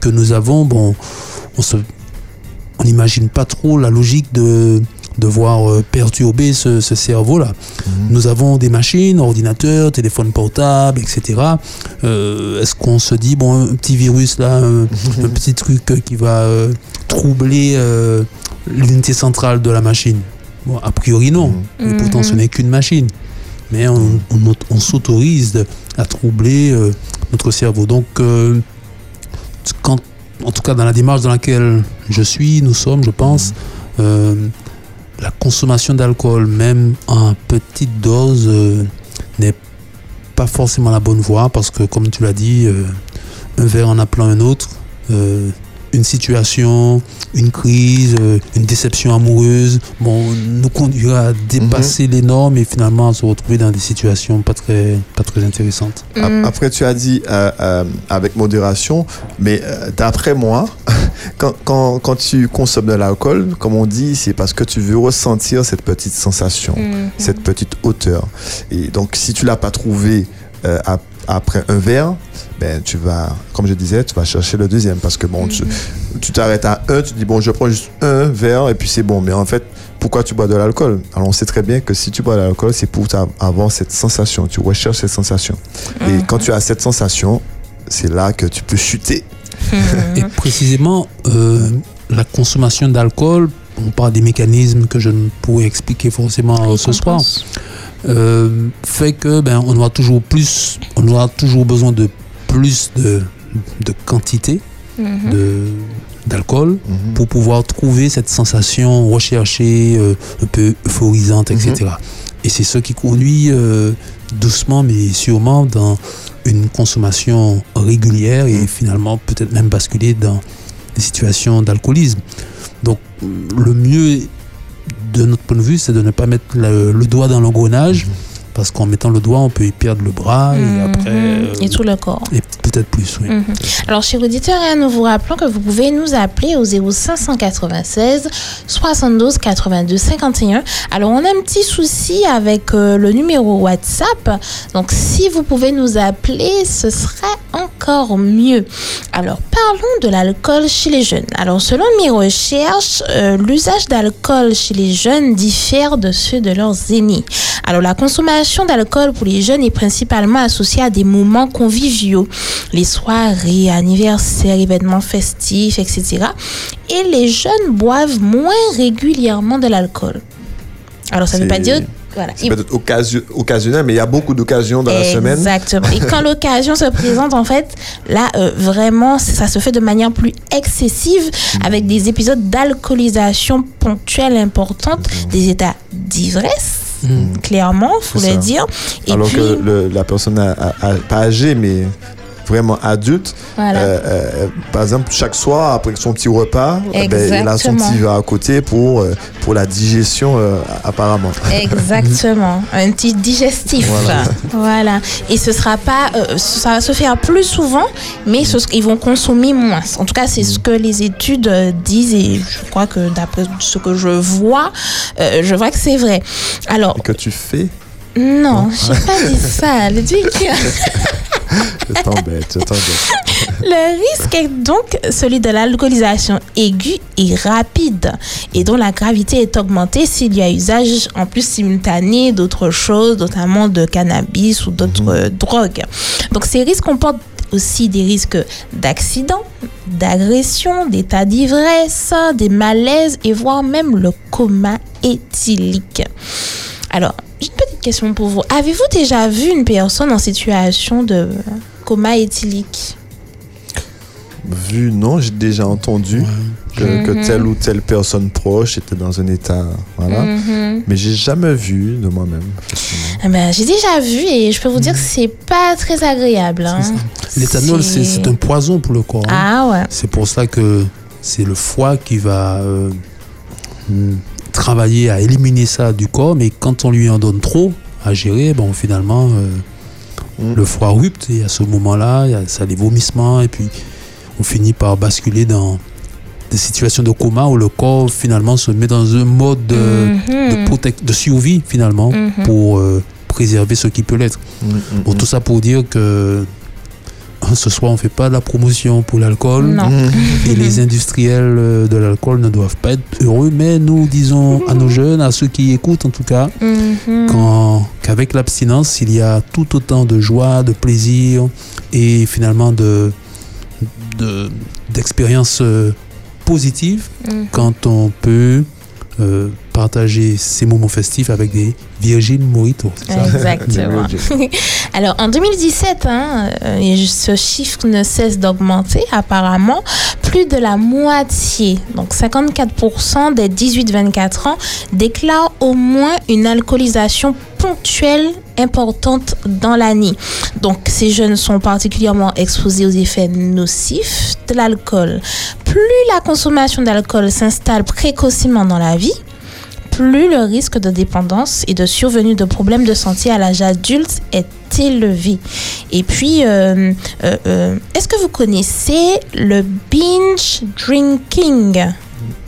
que nous avons. Bon, on se, on n'imagine pas trop la logique de de voir euh, perturber ce, ce cerveau-là. Nous avons des machines, ordinateurs, téléphones portables, etc. Euh, Est-ce qu'on se dit, bon, un petit virus là, un, un petit truc euh, qui va euh, troubler euh, l'unité centrale de la machine? Bon, a priori non. Et pourtant, ce n'est qu'une machine. Mais on, on- on s'autorise à troubler euh, notre cerveau. Donc, euh, quand, en tout cas dans la démarche dans laquelle je suis, nous sommes, je pense, euh, la consommation d'alcool, même en petite dose, euh, n'est pas forcément la bonne voie parce que, comme tu l'as dit, euh, un verre en appelant un autre, une situation, une crise, euh, une déception amoureuse, bon, nous conduira à dépasser les normes et finalement à se retrouver dans des situations pas très, pas très intéressantes. Ap- Après, tu as dit euh, euh, avec modération, mais euh, d'après moi, quand, quand, quand tu consommes de l'alcool, comme on dit, c'est parce que tu veux ressentir cette petite sensation, cette petite hauteur. Et donc, si tu l'as pas trouvé euh, ap- après un verre, ben, tu vas, comme je disais, tu vas chercher le deuxième parce que bon, tu tu t'arrêtes à un, tu dis bon, je prends juste un verre et puis c'est bon. Mais en fait, pourquoi tu bois de l'alcool? Alors, on sait très bien que si tu bois de l'alcool, c'est pour avoir cette sensation. Tu recherches cette sensation. Et quand tu as cette sensation, c'est là que tu peux chuter. Et précisément, euh, la consommation d'alcool, on parle des mécanismes que je ne pourrais expliquer forcément euh, ce soir, euh, fait que ben, on aura toujours plus, on aura toujours besoin de plus de, de quantité de d'alcool pour pouvoir trouver cette sensation recherchée, euh, un peu euphorisante, etc. Et c'est ce qui conduit euh, doucement mais sûrement dans une consommation régulière et finalement peut-être même basculer dans des situations d'alcoolisme. Donc le mieux de notre point de vue, c'est de ne pas mettre le, doigt dans l'engrenage parce qu'en mettant le doigt, on peut y perdre le bras et après... euh, et tout le corps. et peut-être plus, oui. Mhm. Alors, chers auditeurs, hein, nous vous rappelons que vous pouvez nous appeler au 0596 72 82 51. Alors, on a un petit souci avec euh, le numéro WhatsApp. Donc, si vous pouvez nous appeler, ce serait encore mieux. Alors, parlons de l'alcool chez les jeunes. Alors, selon mes recherches, euh, l'usage d'alcool chez les jeunes diffère de ceux de leurs aînés. Alors, la consommation d'alcool pour les jeunes est principalement associée à des moments conviviaux, les soirées, anniversaires, événements festifs, etc. Et les jeunes boivent moins régulièrement de l'alcool. Alors, ça ne veut pas dire... Voilà. C'est peut-être occasio- occasionnel, mais il y a beaucoup d'occasions dans la semaine. Exactement. Et quand l'occasion se présente, en fait, là, euh, vraiment, ça se fait de manière plus excessive avec des épisodes d'alcoolisation ponctuelle importante, des états d'ivresse, clairement, faut C'est le dire. Et Alors puis, que le- la personne, a- a- a- pas âgée, mais vraiment adulte, Voilà. euh, euh, par exemple, chaque soir, après son petit repas, eh ben, il a son petit verre à côté pour, euh, pour la digestion, euh, apparemment. Exactement, un petit digestif. Voilà. Voilà. Et ce sera pas, ça va se faire plus souvent, mais ce- ils vont consommer moins. En tout cas, c'est ce que les études disent et je crois que d'après ce que je vois, je vois que c'est vrai. Alors, Et que tu fais non, j'ai pas dit ça, Ludwig. je t'embête, je t'embête. Le risque est donc celui de l'alcoolisation aiguë et rapide, et dont la gravité est augmentée s'il y a usage en plus simultané d'autres choses, notamment de cannabis ou d'autres euh, drogues. Donc ces risques comportent aussi des risques d'accident, d'agression, d'état d'ivresse, des malaises et voire même le coma éthylique. Alors, j'ai une petite question pour vous. Avez-vous déjà vu une personne en situation de coma éthylique? Vu, non, j'ai déjà entendu que, que Mhm. telle ou telle personne proche était dans un état. Voilà. Mhm. Mais j'ai jamais vu de moi-même. Eh ben, j'ai déjà vu et je peux vous dire que c'est pas très agréable. hein. L'éthanol, c'est un poison pour le corps. hein. Ah ouais. C'est pour ça que c'est le foie qui va euh, travailler à éliminer ça du corps, mais quand on lui en donne trop à gérer, bon, finalement, euh, le foie rupte et à ce moment-là, il y a ça, les vomissements, et puis on finit par basculer dans des situations de coma où le corps finalement se met dans un mode de, Mhm. de, survie finalement Mhm. pour euh, préserver ce qui peut l'être. Bon, tout ça pour dire que ce soir on fait pas de la promotion pour l'alcool et les industriels euh, de l'alcool ne doivent pas être heureux, mais nous disons à nos jeunes, à ceux qui écoutent en tout cas, Mhm. qu'avec l'abstinence, il y a tout autant de joie, de plaisir et finalement de de- d'expériences euh, positives Mhm. quand on peut euh, partager ces moments festifs avec des Virgin Mojito. Exactement. Alors, en 2017, hein, euh, et ce chiffre ne cesse d'augmenter apparemment. Plus de la moitié, donc 54% des 18-24 ans, déclarent au moins une alcoolisation ponctuelle importante dans l'année. Donc, ces jeunes sont particulièrement exposés aux effets nocifs de l'alcool. Plus la consommation d'alcool s'installe précocement dans la vie, plus le risque de dépendance et de survenue de problèmes de santé à l'âge adulte est élevé. Et puis, euh, euh, euh, est-ce que vous connaissez le binge drinking?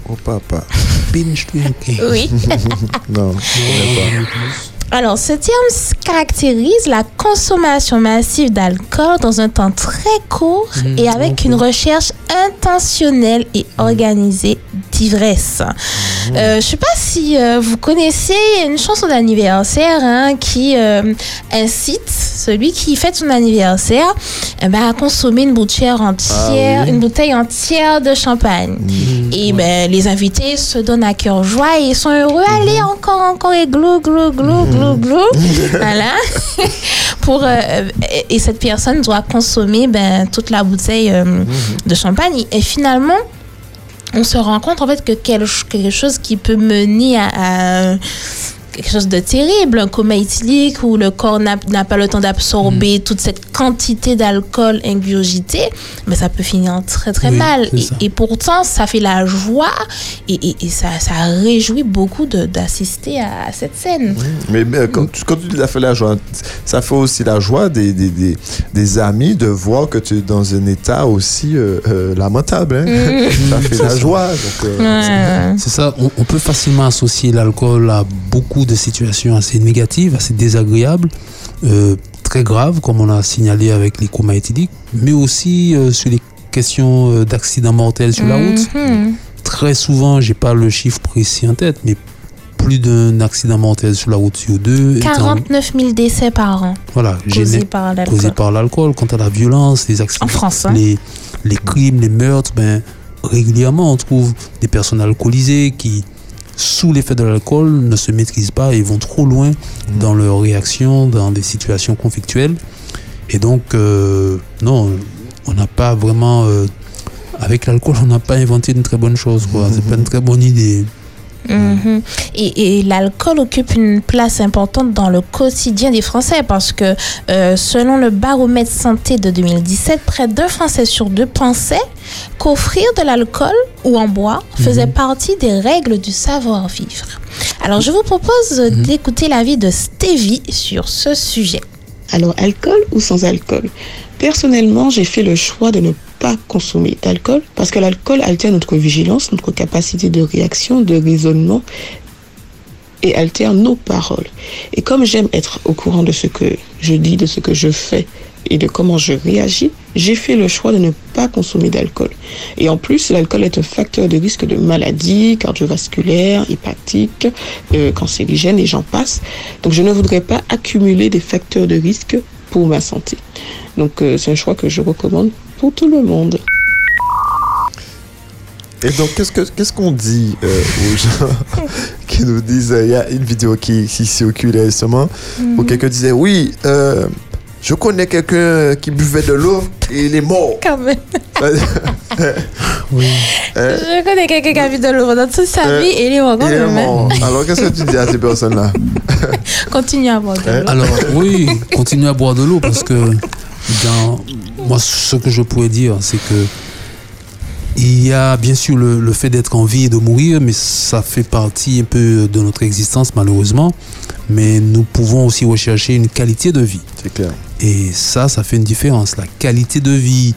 Oh papa. Binge drinking. Oui. non, je connais pas. Alors, ce terme caractérise la consommation massive d'alcool dans un temps très court Mhm, et avec une recherche intentionnelle et organisée d'ivresse. Euh, je sais pas si euh, vous connaissez une chanson d'anniversaire hein, qui euh, incite celui qui fête son anniversaire eh ben, à consommer une bouteille entière, Ah oui. une bouteille entière de champagne. Et ben, les invités se donnent à cœur joie et sont heureux. Allez, encore, encore, et glou, glou, glou, glou, voilà. Pour, euh, et, et cette personne doit consommer ben, toute la bouteille euh, de champagne. Et finalement, on se rend compte en fait que quelque, quelque chose qui peut mener à, à quelque chose de terrible, un coma éthylique où le corps n'a pas le temps d'absorber toute cette quantité d'alcool ingurgité, mais ça peut finir très très Oui, mal. Et, pourtant, ça fait la joie et, et- et ça, ça réjouit beaucoup de- d'assister à cette scène. Mais, mais quand, tu, quand tu dis ça fait la joie, ça fait aussi la joie des, des, des, des amis de voir que tu es dans un état aussi euh, euh, lamentable. hein. Mhm. ça fait la joie. Donc, euh, Ouais. C'est ça, on, on peut facilement associer l'alcool à beaucoup de situations assez négatives, assez désagréables, euh, très graves, comme on a signalé avec les comas éthyliques, mais aussi euh, sur les questions euh, d'accidents mortels sur la route. Mhm. Très souvent, j'ai pas le chiffre précis en tête, mais plus d'un accident mortel sur la route sur deux. étant- 49 000 décès par an voilà, causés par l'alcool. causés par l'alcool. Quant à la violence, les accidents, En France, hein. les, les crimes, les meurtres, ben, régulièrement on trouve des personnes alcoolisées qui, sous l'effet de l'alcool, ne se maîtrisent pas et vont trop loin dans leurs réactions, dans des situations conflictuelles. Et donc, euh, non, on n'a pas vraiment. euh, avec l'alcool, on n'a pas inventé une très bonne chose. quoi. C'est pas une très bonne idée. Mhm. Et, et l'alcool occupe une place importante dans le quotidien des Français parce que euh, selon le baromètre santé de 2017, près d'un Français sur deux pensait qu'offrir de l'alcool ou en boire faisait partie des règles du savoir-vivre. Alors je vous propose d'écouter l'avis de Stevie sur ce sujet. Alors, alcool ou sans alcool? Personnellement, j'ai fait le choix de ne consommer d'alcool parce que l'alcool altère notre vigilance, notre capacité de réaction, de raisonnement et altère nos paroles. Et comme j'aime être au courant de ce que je dis, de ce que je fais et de comment je réagis, j'ai fait le choix de ne pas consommer d'alcool. Et en plus, l'alcool est un facteur de risque de maladies cardiovasculaires, hépatiques, euh, cancérigènes et j'en passe. Donc je ne voudrais pas accumuler des facteurs de risque pour ma santé. Donc euh, c'est un choix que je recommande pour tout le monde. Et donc, qu'est-ce que- qu'est-ce qu'on dit euh, aux gens qui nous disent, euh, il y a une vidéo qui, qui circulait récemment, où Mhm. quelqu'un disait, oui, euh, je connais quelqu'un qui buvait de l'eau et il est mort. Quand même. Oui. Euh, Je connais quelqu'un qui a vu de l'eau dans toute sa Euh, vie et il est mort quand il même. hein. mort. Alors, qu'est-ce que tu dis à ces personnes-là? Continue à boire de l'eau. Alors oui, continuez à boire de l'eau parce que dans moi ce que je pourrais dire c'est que il y a bien sûr le, le fait d'être en vie et de mourir, mais ça fait partie un peu de notre existence malheureusement. Mais nous pouvons aussi rechercher une qualité de vie. C'est clair. Et ça, ça fait une différence. La qualité de vie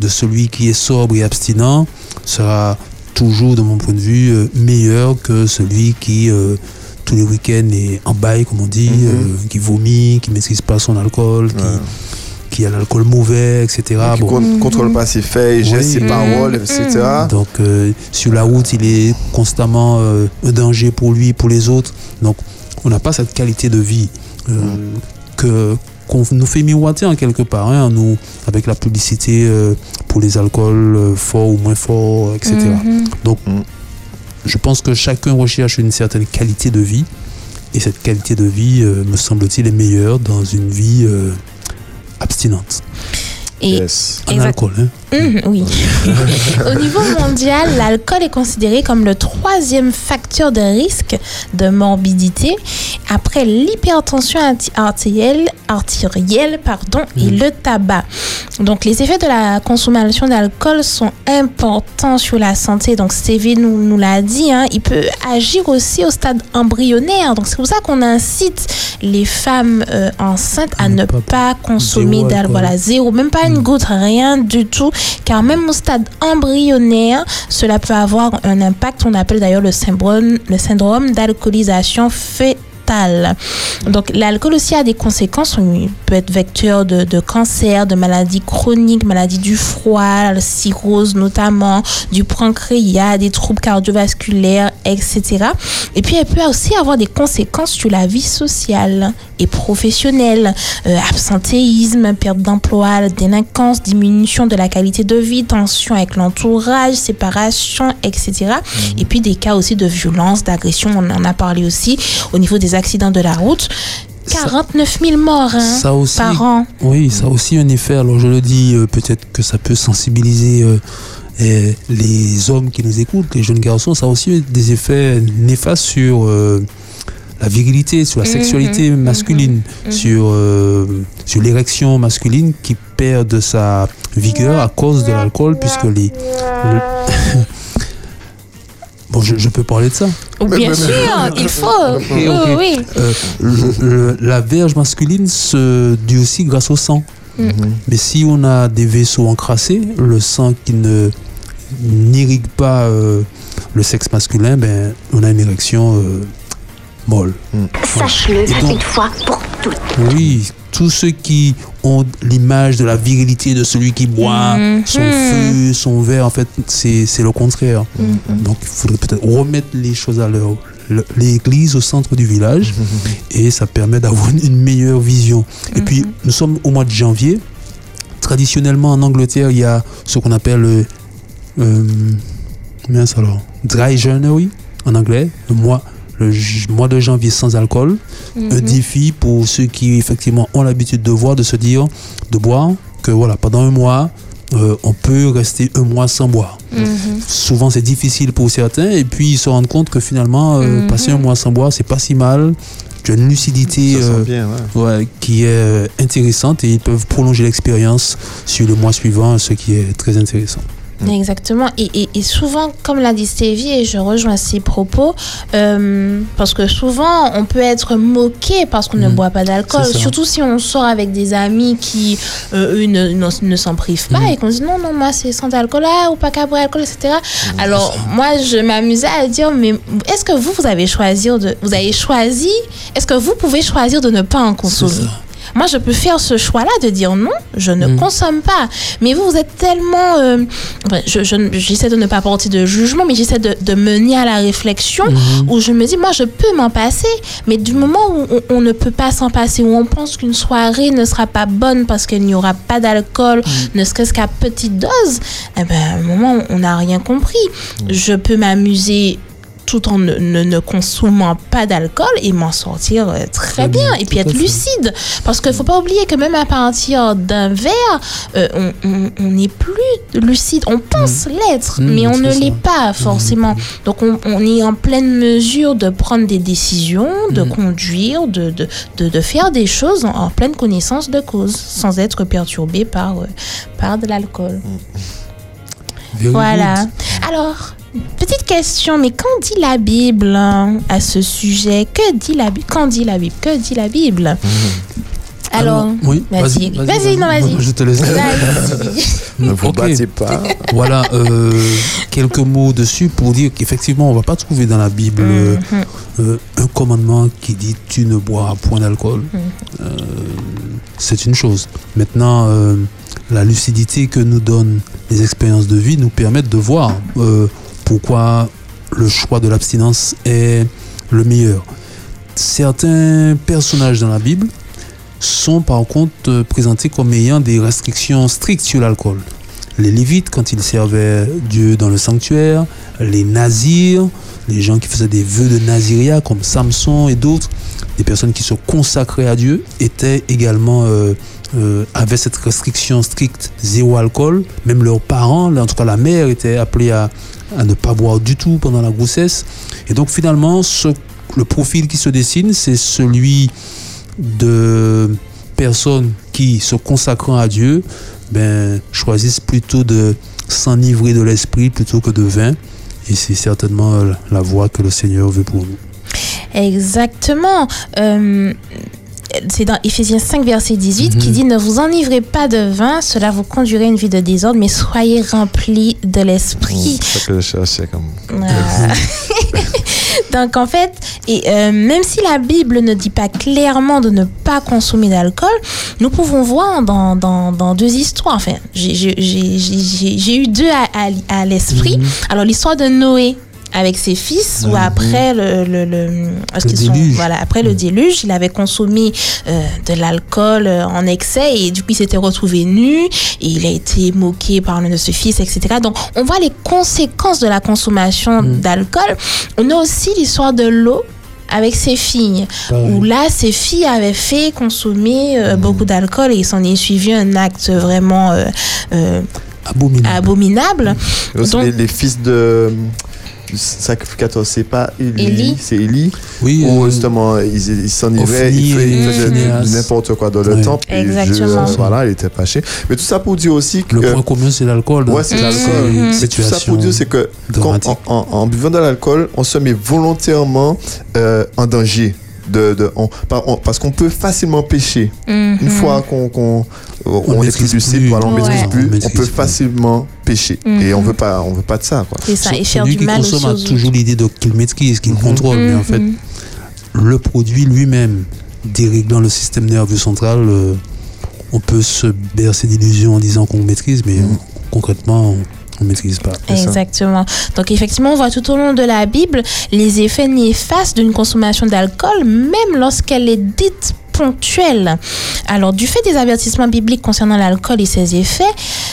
de celui qui est sobre et abstinent sera toujours, de mon point de vue, euh, meilleure que celui qui, euh, tous les week-ends, est en bail, comme on dit, Mhm. euh, qui vomit, qui ne maîtrise pas son alcool, qui, qui a l'alcool mauvais, etc. Qui Bon. con- contrôle pas ses faits, gestes, ses Oui. paroles, etc. Donc, euh, sur la route, il est constamment euh, un danger pour lui, pour les autres. Donc, on n'a pas cette qualité de vie euh, que qu'on nous fait miroiter en quelque part, hein, nous, avec la publicité euh, pour les alcools euh, forts ou moins forts, etc. Mhm. Donc, je pense que chacun recherche une certaine qualité de vie. Et cette qualité de vie, euh, me semble-t-il, est meilleure dans une vie euh, abstinente. Et En Exact. alcool, hein. Mhm, oui. Au niveau mondial, l'alcool est considéré comme le troisième facteur de risque de morbidité après l'hypertension artérielle, artérielle pardon, et le tabac. Donc les effets de la consommation d'alcool sont importants sur la santé. Donc Stevie nous, nous l'a dit, hein, il peut agir aussi au stade embryonnaire. Donc c'est pour ça qu'on incite les femmes euh, enceintes à ne pas consommer d'alcool. alcool. Voilà, zéro, même pas une goutte, rien du tout. Car même au stade embryonnaire, cela peut avoir un impact. On appelle d'ailleurs le syndrome, d'alcoolisation Donc l'alcool aussi a des conséquences. Il peut être vecteur de, de cancer, de maladies chroniques, maladies du froid, la cirrhose notamment, du pancréas, des troubles cardiovasculaires, etc. Et puis elle peut aussi avoir des conséquences sur la vie sociale et professionnelle, Euh, absentéisme, perte d'emploi, délinquance, diminution de la qualité de vie, tension avec l'entourage, séparation, etc. Et puis des cas aussi de violence, d'agression, on en a parlé aussi au niveau des accidents de la route. 49 000 morts hein, ça aussi, par an. Oui, ça a aussi un effet. Alors je le dis, euh, peut-être que ça peut sensibiliser euh, les hommes qui nous écoutent, les jeunes garçons. Ça a aussi des effets néfastes sur euh, la virilité, sur la Mhm, sexualité mhm, masculine, mhm. sur, sur l'érection masculine qui perd de sa vigueur à cause de l'alcool, puisque les... le- Bon, je, je peux parler de ça. Bien sûr, il faut. Oui. Euh, le- le- la verge masculine se durcit grâce au sang. Mhm. Mais si on a des vaisseaux encrassés, le sang qui ne n'irrigue pas euh, le sexe masculin, ben, on a une érection euh, molle. Sache-le Et donc- une fois pour toutes. Oui, tous ceux qui ont l'image de la virilité de celui qui boit, Mhm. son feu, son verre, en fait, c'est le contraire. Donc, il faudrait peut-être remettre les choses à l'heure. L'église au centre du village, et ça permet d'avoir une- meilleure vision. Et puis, nous sommes au mois de janvier. Traditionnellement, en Angleterre, il y a ce qu'on appelle euh, euh, mince alors, dry January en anglais, le mois, le mois de janvier sans alcool. Un Mhm. défi pour ceux qui effectivement ont l'habitude de boire, de se dire, de boire, que voilà, pendant un mois, euh, on peut rester un mois sans boire. Mhm. Souvent c'est difficile pour certains et puis ils se rendent compte que finalement euh, Mhm. passer un mois sans boire c'est pas si mal. Tu as une lucidité euh, bien, ouais, qui est intéressante et ils peuvent prolonger l'expérience sur le mois suivant, ce qui est très intéressant. Exactement. Et, et- et souvent, comme l'a dit Stevie, et je rejoins ses propos, euh, parce que souvent, on peut être moqué parce qu'on ne boit pas d'alcool. Surtout si on sort avec des amis qui, euh, eux, ne, ne, ne s'en privent pas et qu'on dit non, non, moi, c'est sans alcool, ah, ou pas qu'à boire alcool, etc. Alors, moi, je m'amusais à dire, mais est-ce que vous, vous avez choisi de, vous avez choisi, est-ce que vous pouvez choisir de ne pas en consommer? Moi, je peux faire ce choix-là de dire non, je ne Mm. consomme pas. Mais vous, vous êtes tellement... euh, enfin, je- je- j'essaie de ne pas porter de jugement, mais j'essaie de, de mener à la réflexion Mhm. où je me dis, moi, je peux m'en passer. Mais du moment où on, on ne peut pas s'en passer, où on pense qu'une soirée ne sera pas bonne parce qu'il n'y aura pas d'alcool, Mm. ne serait-ce qu'à petite dose, eh ben, à un moment, on n'a rien compris. Mm. Je peux m'amuser tout en ne, ne- ne consommant pas d'alcool et m'en sortir euh, très Très bien, bien et puis être lucide. Parce qu'il ne faut pas oublier que même à partir d'un verre, euh, on- n'est plus lucide. On pense l'être, Mmh, mais on ne l'est pas forcément. Donc on, on est en pleine mesure de prendre des décisions, de Mmh. conduire, de, de, de, de faire des choses en, en pleine connaissance de cause, sans être perturbé par, euh, par de l'alcool. Voilà. good. Alors, petite question, mais qu'en dit la Bible hein, à ce sujet? Que dit la Bible Qu'en dit la Bible? Que dit la Bible? Alors, oui, vas-y, vas-y, non, vas-y. Je te laisse. Ne vous battez pas. Voilà, euh, quelques mots dessus pour dire qu'effectivement, on va pas trouver dans la Bible Mhm. euh, un commandement qui dit tu ne bois point d'alcool. Euh, c'est une chose. Maintenant, euh, la lucidité que nous donnent les expériences de vie nous permettent de voir euh, pourquoi le choix de l'abstinence est le meilleur. Certains personnages dans la Bible sont par contre présentés comme ayant des restrictions strictes sur l'alcool. Les Lévites, quand ils servaient Dieu dans le sanctuaire, les Nazirs, les gens qui faisaient des vœux de Naziria comme Samson et d'autres, des personnes qui se consacraient à Dieu, étaient également euh, euh, avaient cette restriction stricte zéro alcool. Même leurs parents, en tout cas la mère, était appelée à, à ne pas boire du tout pendant la grossesse. Et donc finalement, le profil qui se dessine, c'est celui de personnes qui, se consacrant à Dieu, ben, choisissent plutôt de s'enivrer de l'esprit plutôt que de vin. Et c'est certainement la voie que le Seigneur veut pour nous. Exactement. Euh, c'est dans Éphésiens 5, verset 18 qui Mhm. dit Ne vous enivrez pas de vin, cela vous conduirait à une vie de désordre, mais soyez remplis de l'esprit. C'est ça que je cherchais comme. Ah. Donc en fait, et euh, même si la Bible ne dit pas clairement de ne pas consommer d'alcool, nous pouvons voir dans, dans, dans deux histoires. Enfin, j'ai- eu deux à, à- à l'esprit. Alors l'histoire de Noé avec ses fils, où après le, le, le- parce Le qu'ils sont- déluge. voilà, après le déluge, il avait consommé euh, de l'alcool euh, en excès et du coup il s'était retrouvé nu et il a été moqué par l'un de ses fils, etc. Donc on voit les conséquences de la consommation d'alcool. On a aussi l'histoire de l'eau avec ses filles, où là, ses filles avaient fait consommer euh, beaucoup d'alcool et il s'en est suivi un acte vraiment euh, euh, Abominable. Donc- les, les fils de sacrificateur, c'est pas Élie. c'est Élie. Oui, Où euh, justement, ils ils s'enivraient, Ophni ils, faisaient- ils et faisaient Phinéas. n'importe quoi dans le temple. et Exactement. Voilà, il était fâché. Mais tout ça pour dire aussi que. Le point commun, c'est l'alcool. Ouais, c'est toutes l'alcool. Mhm. Mais tout ça pour dire, c'est que quand, dramatiques. en, en- en buvant de l'alcool, on se met volontairement euh, en danger. De, de- on- par- on- parce qu'on peut facilement pécher. Mhm. Une fois qu'on qu'on- on, On est plus maîtrise lucide, voilà, on Ouais. maîtrise On plus, on maîtrise peut plus. facilement pécher. Mhm. Et on veut pas, on veut pas de ça. Quoi. C'est ça, et faire du qui mal consomme a toujours l'idée de qu'il maîtrise, qu'il contrôle, mais en fait, Mhm. le produit lui-même, déréglant le système nerveux central, euh, on peut se bercer d'illusions en disant qu'on maîtrise, mais Mhm. concrètement, on ne maîtrise pas. Exactement. Donc effectivement, on voit tout au long de la Bible les effets néfastes d'une consommation d'alcool, même lorsqu'elle est dite ponctuelle. Alors, du fait des avertissements bibliques concernant l'alcool et ses effets,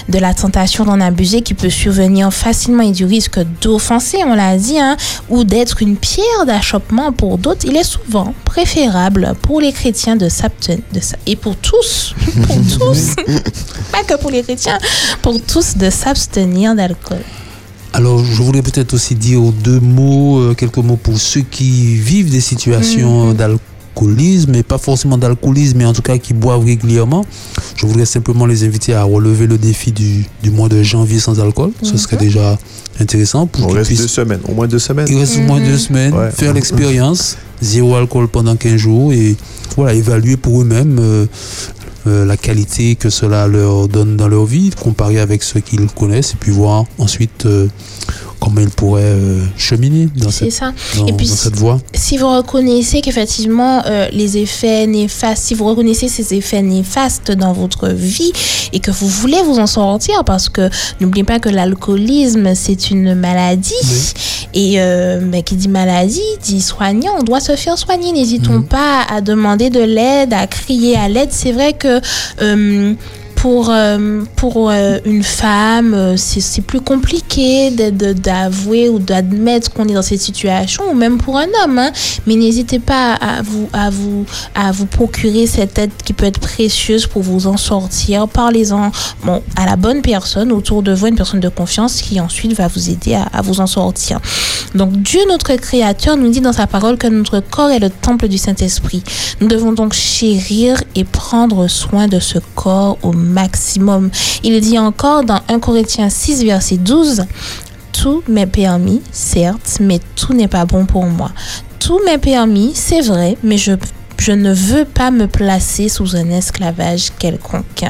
de la tentation d'en abuser qui peut survenir facilement et du risque d'offenser, on l'a dit, hein, ou d'être une pierre d'achoppement pour d'autres, il est souvent préférable pour les chrétiens de s'abstenir, et pour tous, pour tous, pas que pour les chrétiens, pour tous de s'abstenir d'alcool. Alors, je voudrais peut-être aussi dire deux mots, euh, quelques mots pour ceux qui vivent des situations d'alcoolisme, et pas forcément d'alcoolisme, mais en tout cas qui boivent régulièrement. Je voudrais simplement les inviter à relever le défi du, du mois de janvier sans alcool. Ce serait déjà intéressant pour On qu'ils reste puissent deux semaines, au moins deux semaines. Il reste au moins deux semaines, Ouais. faire l'expérience, zéro alcool pendant 15 jours et voilà, évaluer pour eux-mêmes euh, euh, la qualité que cela leur donne dans leur vie, comparer avec ce qu'ils connaissent et puis voir ensuite euh, comment il pourrait euh, cheminer dans, cette, ça. dans- Et puis, dans cette voie. si vous reconnaissez qu'effectivement euh, les effets néfastes, si vous reconnaissez ces effets néfastes dans votre vie et que vous voulez vous en sortir, parce que n'oubliez pas que l'alcoolisme c'est une maladie et euh, ben, qui dit maladie dit soignant, on doit se faire soigner. N'hésitons pas à demander de l'aide, à crier à l'aide. C'est vrai que euh, pour, euh, pour euh, une femme, euh, c'est plus compliqué d'avouer ou d'admettre qu'on est dans cette situation, ou même pour un homme. hein. Mais n'hésitez pas à vous, à, vous, à vous procurer cette aide qui peut être précieuse pour vous en sortir. Parlez-en à la bonne personne autour de vous, une personne de confiance qui ensuite va vous aider à, à vous en sortir. Donc Dieu, notre Créateur, nous dit dans sa parole que notre corps est le temple du Saint-Esprit. Nous devons donc chérir et prendre soin de ce corps au maximum. Il dit encore dans 1 Corinthiens 6, verset 12, Tout m'est permis, certes, mais tout n'est pas bon pour moi. Tout m'est permis, c'est vrai, mais je, je ne veux pas me placer sous un esclavage quelconque.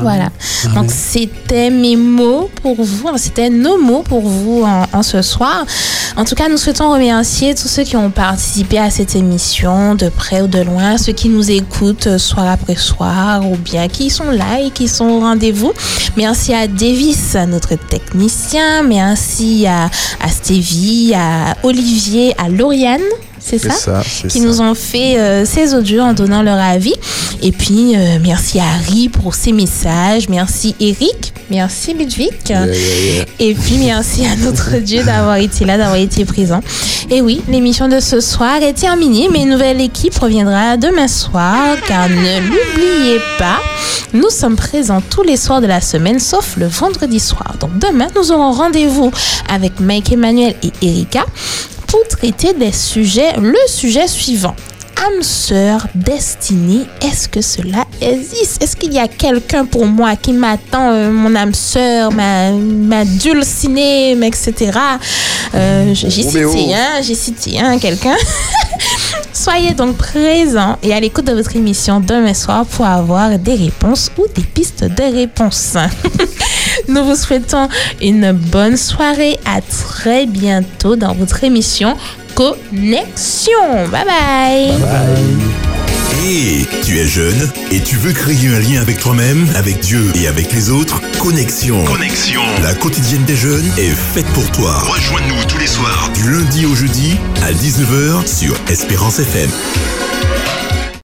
Voilà. Amen. Donc c'était mes mots pour vous, c'était nos mots pour vous en, en ce soir. En tout cas, nous souhaitons remercier tous ceux qui ont participé à cette émission, de près ou de loin, ceux qui nous écoutent euh, soir après soir, ou bien qui sont là et qui sont au rendez-vous. Merci à Davis, notre technicien, merci à, à Stevie, à Olivier, à Lauriane. C'est ça, ça, Qui ça. nous ont fait euh, ces audios en donnant leur avis. Et puis, euh, merci à Harry pour ses messages. Merci Eric. Merci Ludwig. Et puis, merci à notre Dieu d'avoir été là, d'avoir été présent. Et oui, l'émission de ce soir est terminée, mais une nouvelle équipe reviendra demain soir, car ne l'oubliez pas, nous sommes présents tous les soirs de la semaine, sauf le vendredi soir. Donc demain, nous aurons rendez-vous avec Mike Emmanuel et Erika pour traiter des sujets, le sujet suivant. Âme sœur destinée, est-ce que cela existe? Est-ce qu'il y a quelqu'un pour moi qui m'attend, euh, mon âme sœur, ma, ma dulcinée, etc. Euh, j'ai cité un, j'ai cité un, quelqu'un. Soyez donc présents et à l'écoute de votre émission demain soir pour avoir des réponses ou des pistes de réponses. Nous vous souhaitons une bonne soirée. À très bientôt dans votre émission Connexion. Bye bye. Et tu es jeune et tu veux créer un lien avec toi-même, avec Dieu et avec les autres? Connexion. Connexion. La quotidienne des jeunes est faite pour toi. Rejoins-nous tous les soirs du lundi au jeudi à 19h sur Espérance FM.